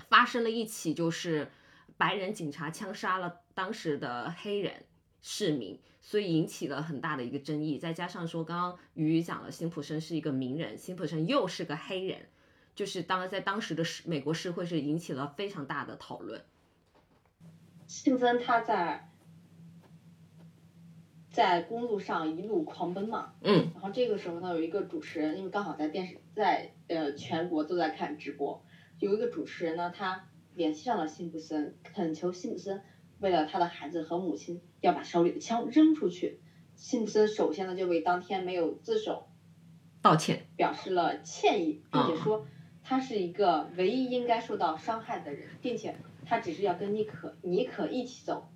S2: 发生了一起，就是白人警察枪杀了当时的黑人市民，所以引起了很大的一个争议，再加上说刚刚鱼鱼讲了，辛普森是一个名人，辛普森又是个黑人。就是当在当时的市美国社会是引起了非常大的讨论。
S3: 辛普森他在在公路上一路狂奔嘛，
S2: 嗯，
S3: 然后这个时候呢，有一个主持人，因为刚好在电视在呃全国都在看直播，有一个主持人呢，他联系上了辛普森，恳求辛普森为了他的孩子和母亲要把手里的枪扔出去。辛普森首先呢就为当天没有自首
S2: 道歉，
S3: 表示了歉意，并且说。他是一个唯一应该受到伤害的人，并且他只是要跟妮可妮可一起走。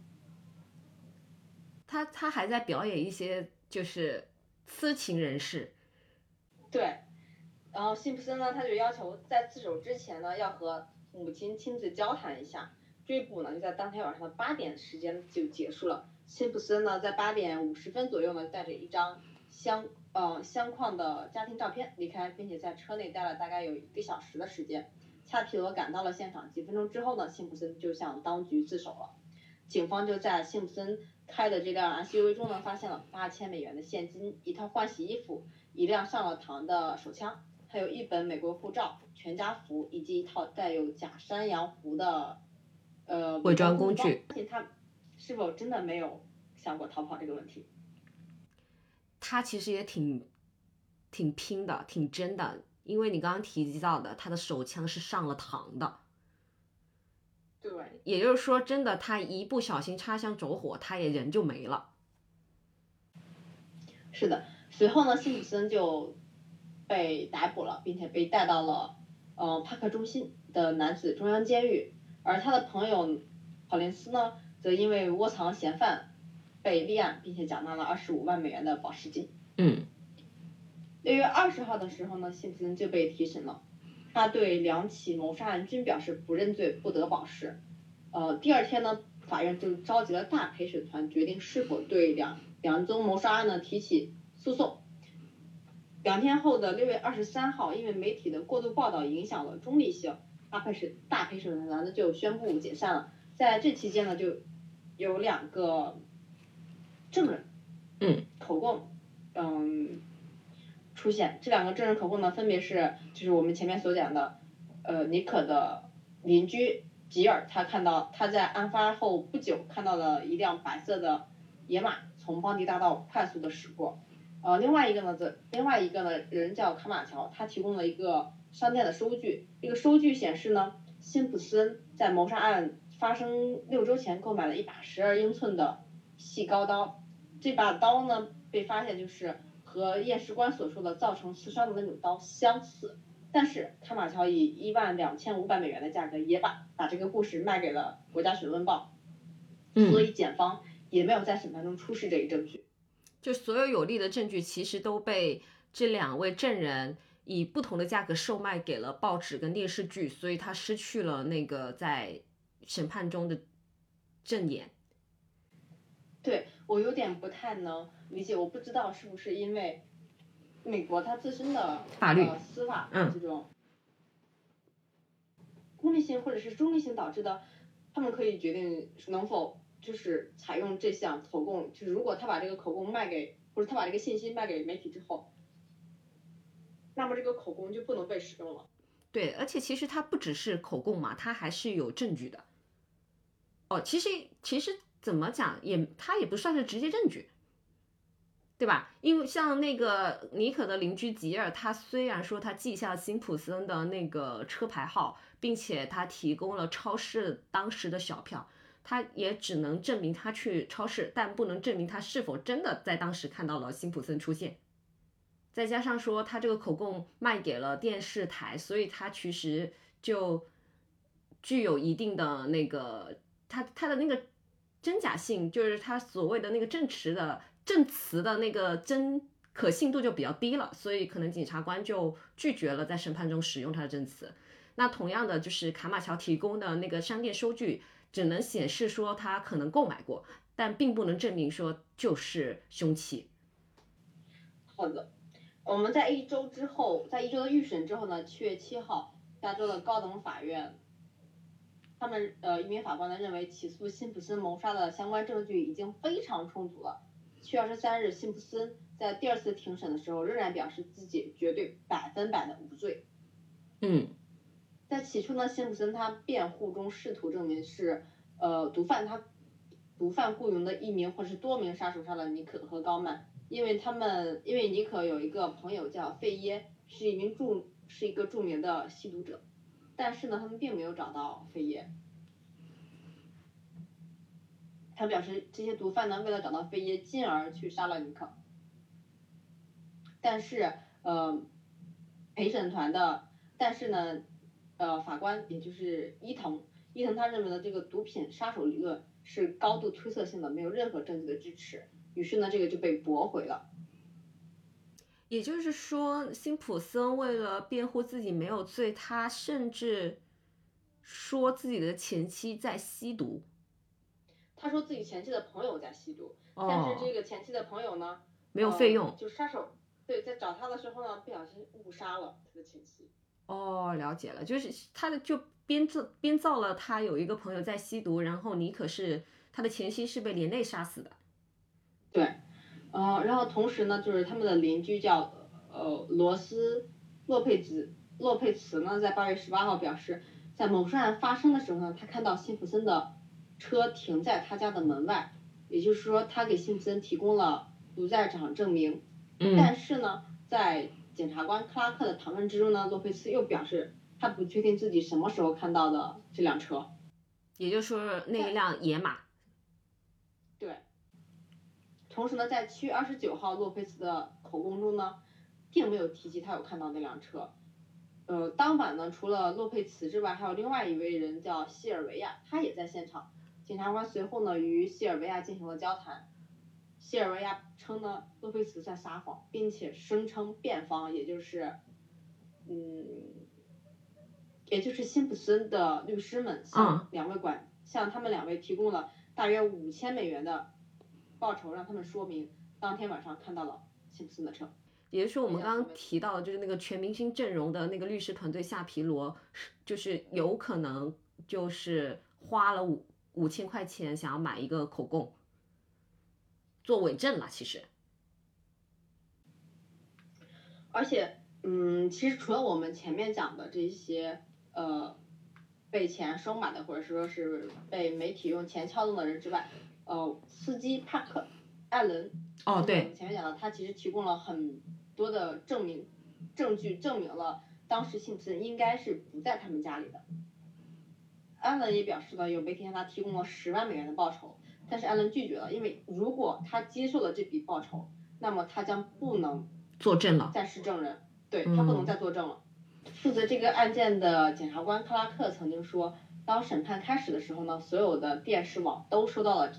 S2: 他他还在表演一些就是痴情人士。
S3: 对，然后辛普森呢，他就要求在自首之前呢，要和母亲亲自交谈一下。追捕呢就在当天晚上的八点时间就结束了。辛普森呢在八点五十分左右呢，带着一张相呃相框的家庭照片离开，并且在车内待了大概有一个小时的时间。恰皮罗赶到了现场，几分钟之后呢，辛普森就向当局自首了。警方就在辛普森开的这辆 SUV 中呢，发现了八千美元的现金、一套换洗衣服、一辆上了膛的手枪，还有一本美国护照、全家福以及一套带有假山羊胡的呃
S2: 伪装工具。
S3: 而且他是否真的没有想过逃跑这个问题？
S2: 他其实也挺挺拼的，挺真的，因为你刚刚提及到的，他的手枪是上了膛的。
S3: 对，
S2: 也就是说，真的，他一不小心插枪走火，他也人就没了。
S3: 是的，随后呢，辛普森就被逮捕了，并且被带到了呃帕克中心的男子中央监狱，而他的朋友考林斯呢，则因为窝藏嫌犯被立案，并且缴纳了二十五万美元的保释金。
S2: 嗯。
S3: 六月二十号的时候呢，辛普森就被提审了，他对两起谋杀案均表示不认罪，不得保释。呃，第二天呢，法院就召集了大陪审团，决定是否对两两宗谋杀案呢提起诉讼。两天后的六月二十三号，因为媒体的过度报道影响了中立性，大陪审大陪审团呢就宣布解散了。在这期间呢，就有两个证人，
S2: 嗯，
S3: 口供，嗯，出现。这两个证人口供呢，分别是就是我们前面所讲的，呃，尼可的邻居。吉尔，他看到他在案发后不久看到了一辆白色的野马从邦迪大道快速的驶过，呃，另外一个呢，则另外一个呢人叫卡马乔，他提供了一个商店的收据，这个收据显示呢，辛普森在谋杀案发生六周前购买了一把十二英寸的细高刀，这把刀呢被发现就是和验尸官所说的造成刺伤的那种刀相似。但是卡马乔以一万两千五百美元的价格也把把这个故事卖给了国家询问报，所以检方也没有在审判中出示这一证据。
S2: 就所有有利的证据其实都被这两位证人以不同的价格售卖给了报纸跟电视剧，所以他失去了那个在审判中的证言。
S3: 对我有点不太能理解，我不知道是不是因为。美国它自身的
S2: 法律、
S3: 司法这种功利性或者是中立性导致的，他们可以决定能否就是采用这项口供。就是如果他把这个口供卖给，或者他把这个信息卖给媒体之后，那么这个口供就不能被使用了。
S2: 对，而且其实它不只是口供嘛，它还是有证据的。哦，其实其实怎么讲也，它也不算是直接证据。对吧？因为像那个尼可的邻居吉尔，他虽然说他记下了辛普森的那个车牌号，并且他提供了超市当时的小票，他也只能证明他去超市，但不能证明他是否真的在当时看到了辛普森出现。再加上说他这个口供卖给了电视台，所以他其实就具有一定的那个他他的那个真假性，就是他所谓的那个证词的。证词的那个真可信度就比较低了，所以可能检察官就拒绝了在审判中使用他的证词。那同样的，就是卡马乔提供的那个商店收据，只能显示说他可能购买过，但并不能证明说就是凶器。
S3: 好的，我们在一周之后，在一周的预审之后呢，七月七号，加州的高等法院，他们呃一名法官呢认为起诉辛普森谋杀的相关证据已经非常充足了。七月二十三日，辛普森在第二次庭审的时候仍然表示自己绝对百分百的无罪。
S2: 嗯，
S3: 在起初呢，辛普森他辩护中试图证明是呃毒贩他毒贩雇佣的一名或是多名杀手杀了尼克和高曼，因为他们因为尼克有一个朋友叫费耶，是一名著是一个著名的吸毒者，但是呢，他们并没有找到费耶。他表示，这些毒贩呢，为了找到费耶，进而去杀了尼克。但是，呃，陪审团的，但是呢，呃，法官也就是伊藤，伊藤他认为的这个毒品杀手理论是高度推测性的，没有任何证据的支持。于是呢，这个就被驳回了。
S2: 也就是说，辛普森为了辩护自己没有罪，他甚至说自己的前妻在吸毒。
S3: 他说自己前妻的朋友在吸毒，但是这个前妻的朋友呢，
S2: 没有费用，
S3: 就是杀手，对，在找他的时候呢，不小心误杀了他的前妻。
S2: 哦，了解了，就是他的就编造编造了他有一个朋友在吸毒，然后尼可是他的前妻是被连累杀死的。
S3: 对，呃，然后同时呢，就是他们的邻居叫呃罗斯洛佩兹洛佩茨呢，在八月十八号表示，在谋杀案发生的时候呢，他看到辛普森的车停在他家的门外，也就是说，他给辛普森提供了不在场证明。
S2: 嗯
S3: 但是呢，在检察官克拉克的谈论之中呢，洛佩斯又表示他不确定自己什么时候看到的这辆车。
S2: 也就是说那一辆野马。
S3: 对。同时呢，在七月二十九号，洛佩斯的口供中呢，并没有提及他有看到那辆车。呃，当晚呢，除了洛佩茨之外，还有另外一位人叫西尔维亚，他也在现场。检察官随后呢，与西尔维亚进行了交谈。西尔维亚称呢，洛佩茨在撒谎，并且声称辩方，也就是，嗯，也就是辛普森的律师们向两位管、向他们两位提供了大约五千美元的报酬，让他们说明当天晚上看到了辛普森的车。
S2: 也就是说，我们刚刚提到的，就是那个全明星阵容的那个律师团队夏皮罗，就是有可能就是花了五五千块钱想要买一个口供，做伪证了。其实，
S3: 而且，嗯，其实除了我们前面讲的这些，呃，被钱收买的，或者说是被媒体用钱撬动的人之外，呃，司机帕克艾伦，
S2: 哦对
S3: 我们前面讲的，他其实提供了很多的证明证据，证明了当时辛普森应该是不在他们家里的。艾伦也表示呢，有媒体向他提供了十万美元的报酬，但是艾伦拒绝了，因为如果他接受了这笔报酬，那么他将不能
S2: 作证了。
S3: 再是证人，对他不能再作证了。负责这个案件的检察官克拉克曾经说，当审判开始的时候呢，所有的电视网都收到了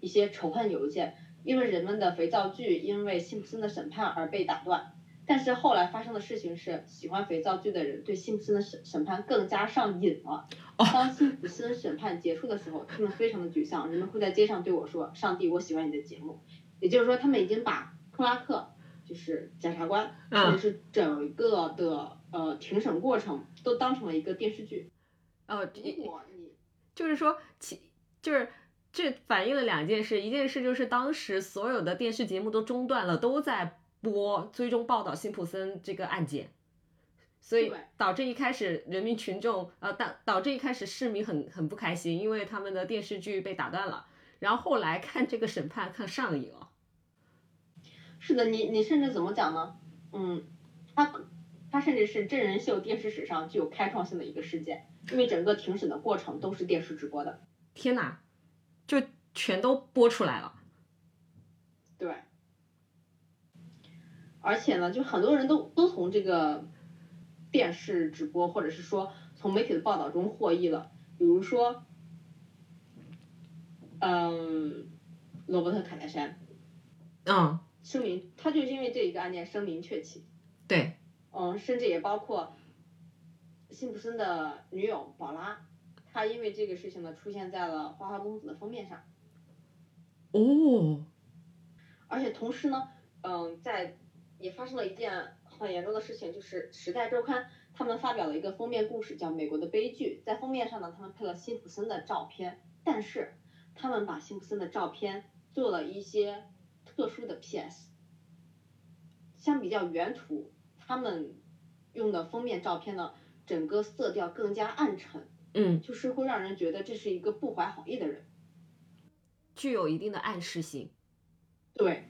S3: 一些仇恨邮件，因为人们的肥皂剧因为辛普森的审判而被打断。但是后来发生的事情是，喜欢肥皂剧的人对辛普森的审审判更加上瘾了。当辛普森审判结束的时候，他们非常的沮丧，人们会在街上对我说：“上帝，我喜欢你的节目。”也就是说，他们已经把克拉克就是检察官，
S2: 嗯
S3: 或者是整个的呃庭审过程都当成了一个电视剧。
S2: 呃，
S3: 如果你
S2: 就是说，其就是这反映了两件事，一件事就是当时所有的电视节目都中断了，都在播追踪报道辛普森这个案件，所以导致一开始人民群众呃导导致一开始市民很很不开心，因为他们的电视剧被打断了，然后后来看这个审判看上瘾了。
S3: 是的，你你甚至怎么讲呢？嗯，他他甚至是真人秀电视史上具有开创性的一个事件，因为整个庭审的过程都是电视直播的。
S2: 天哪，就全都播出来了。
S3: 对。而且呢，就很多人都都从这个电视直播，或者是说从媒体的报道中获益了。比如说，嗯，罗伯特·卡戴珊
S2: 嗯，
S3: 声名，他就是因为这一个案件声名鹊起。
S2: 对，
S3: 嗯，甚至也包括辛普森的女友宝拉，她因为这个事情呢，出现在了《花花公子》的封面上。
S2: 哦，
S3: 而且同时呢，嗯，在也发生了一件很严重的事情，就是《时代周刊》他们发表了一个封面故事，叫《美国的悲剧》。在封面上呢，他们配了辛普森的照片，但是他们把辛普森的照片做了一些特殊的 PS。相比较原图，他们用的封面照片呢，整个色调更加暗沉，
S2: 嗯，
S3: 就是会让人觉得这是一个不怀好意的人。
S2: 具有一定的暗示性。
S3: 对，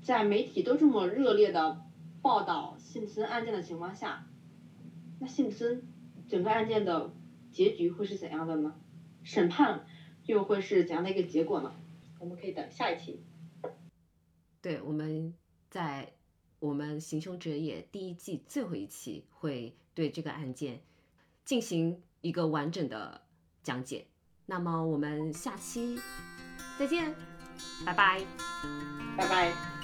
S3: 在媒体都这么热烈的报道辛普森案件的情况下，那辛普森整个案件的结局会是怎样的呢？审判又会是怎样的一个结果呢？我们可以等下一期。
S2: 对，我们在我们《行凶者也》第一季最后一期会对这个案件进行一个完整的讲解。那么我们下期再见，拜拜。
S3: 拜拜。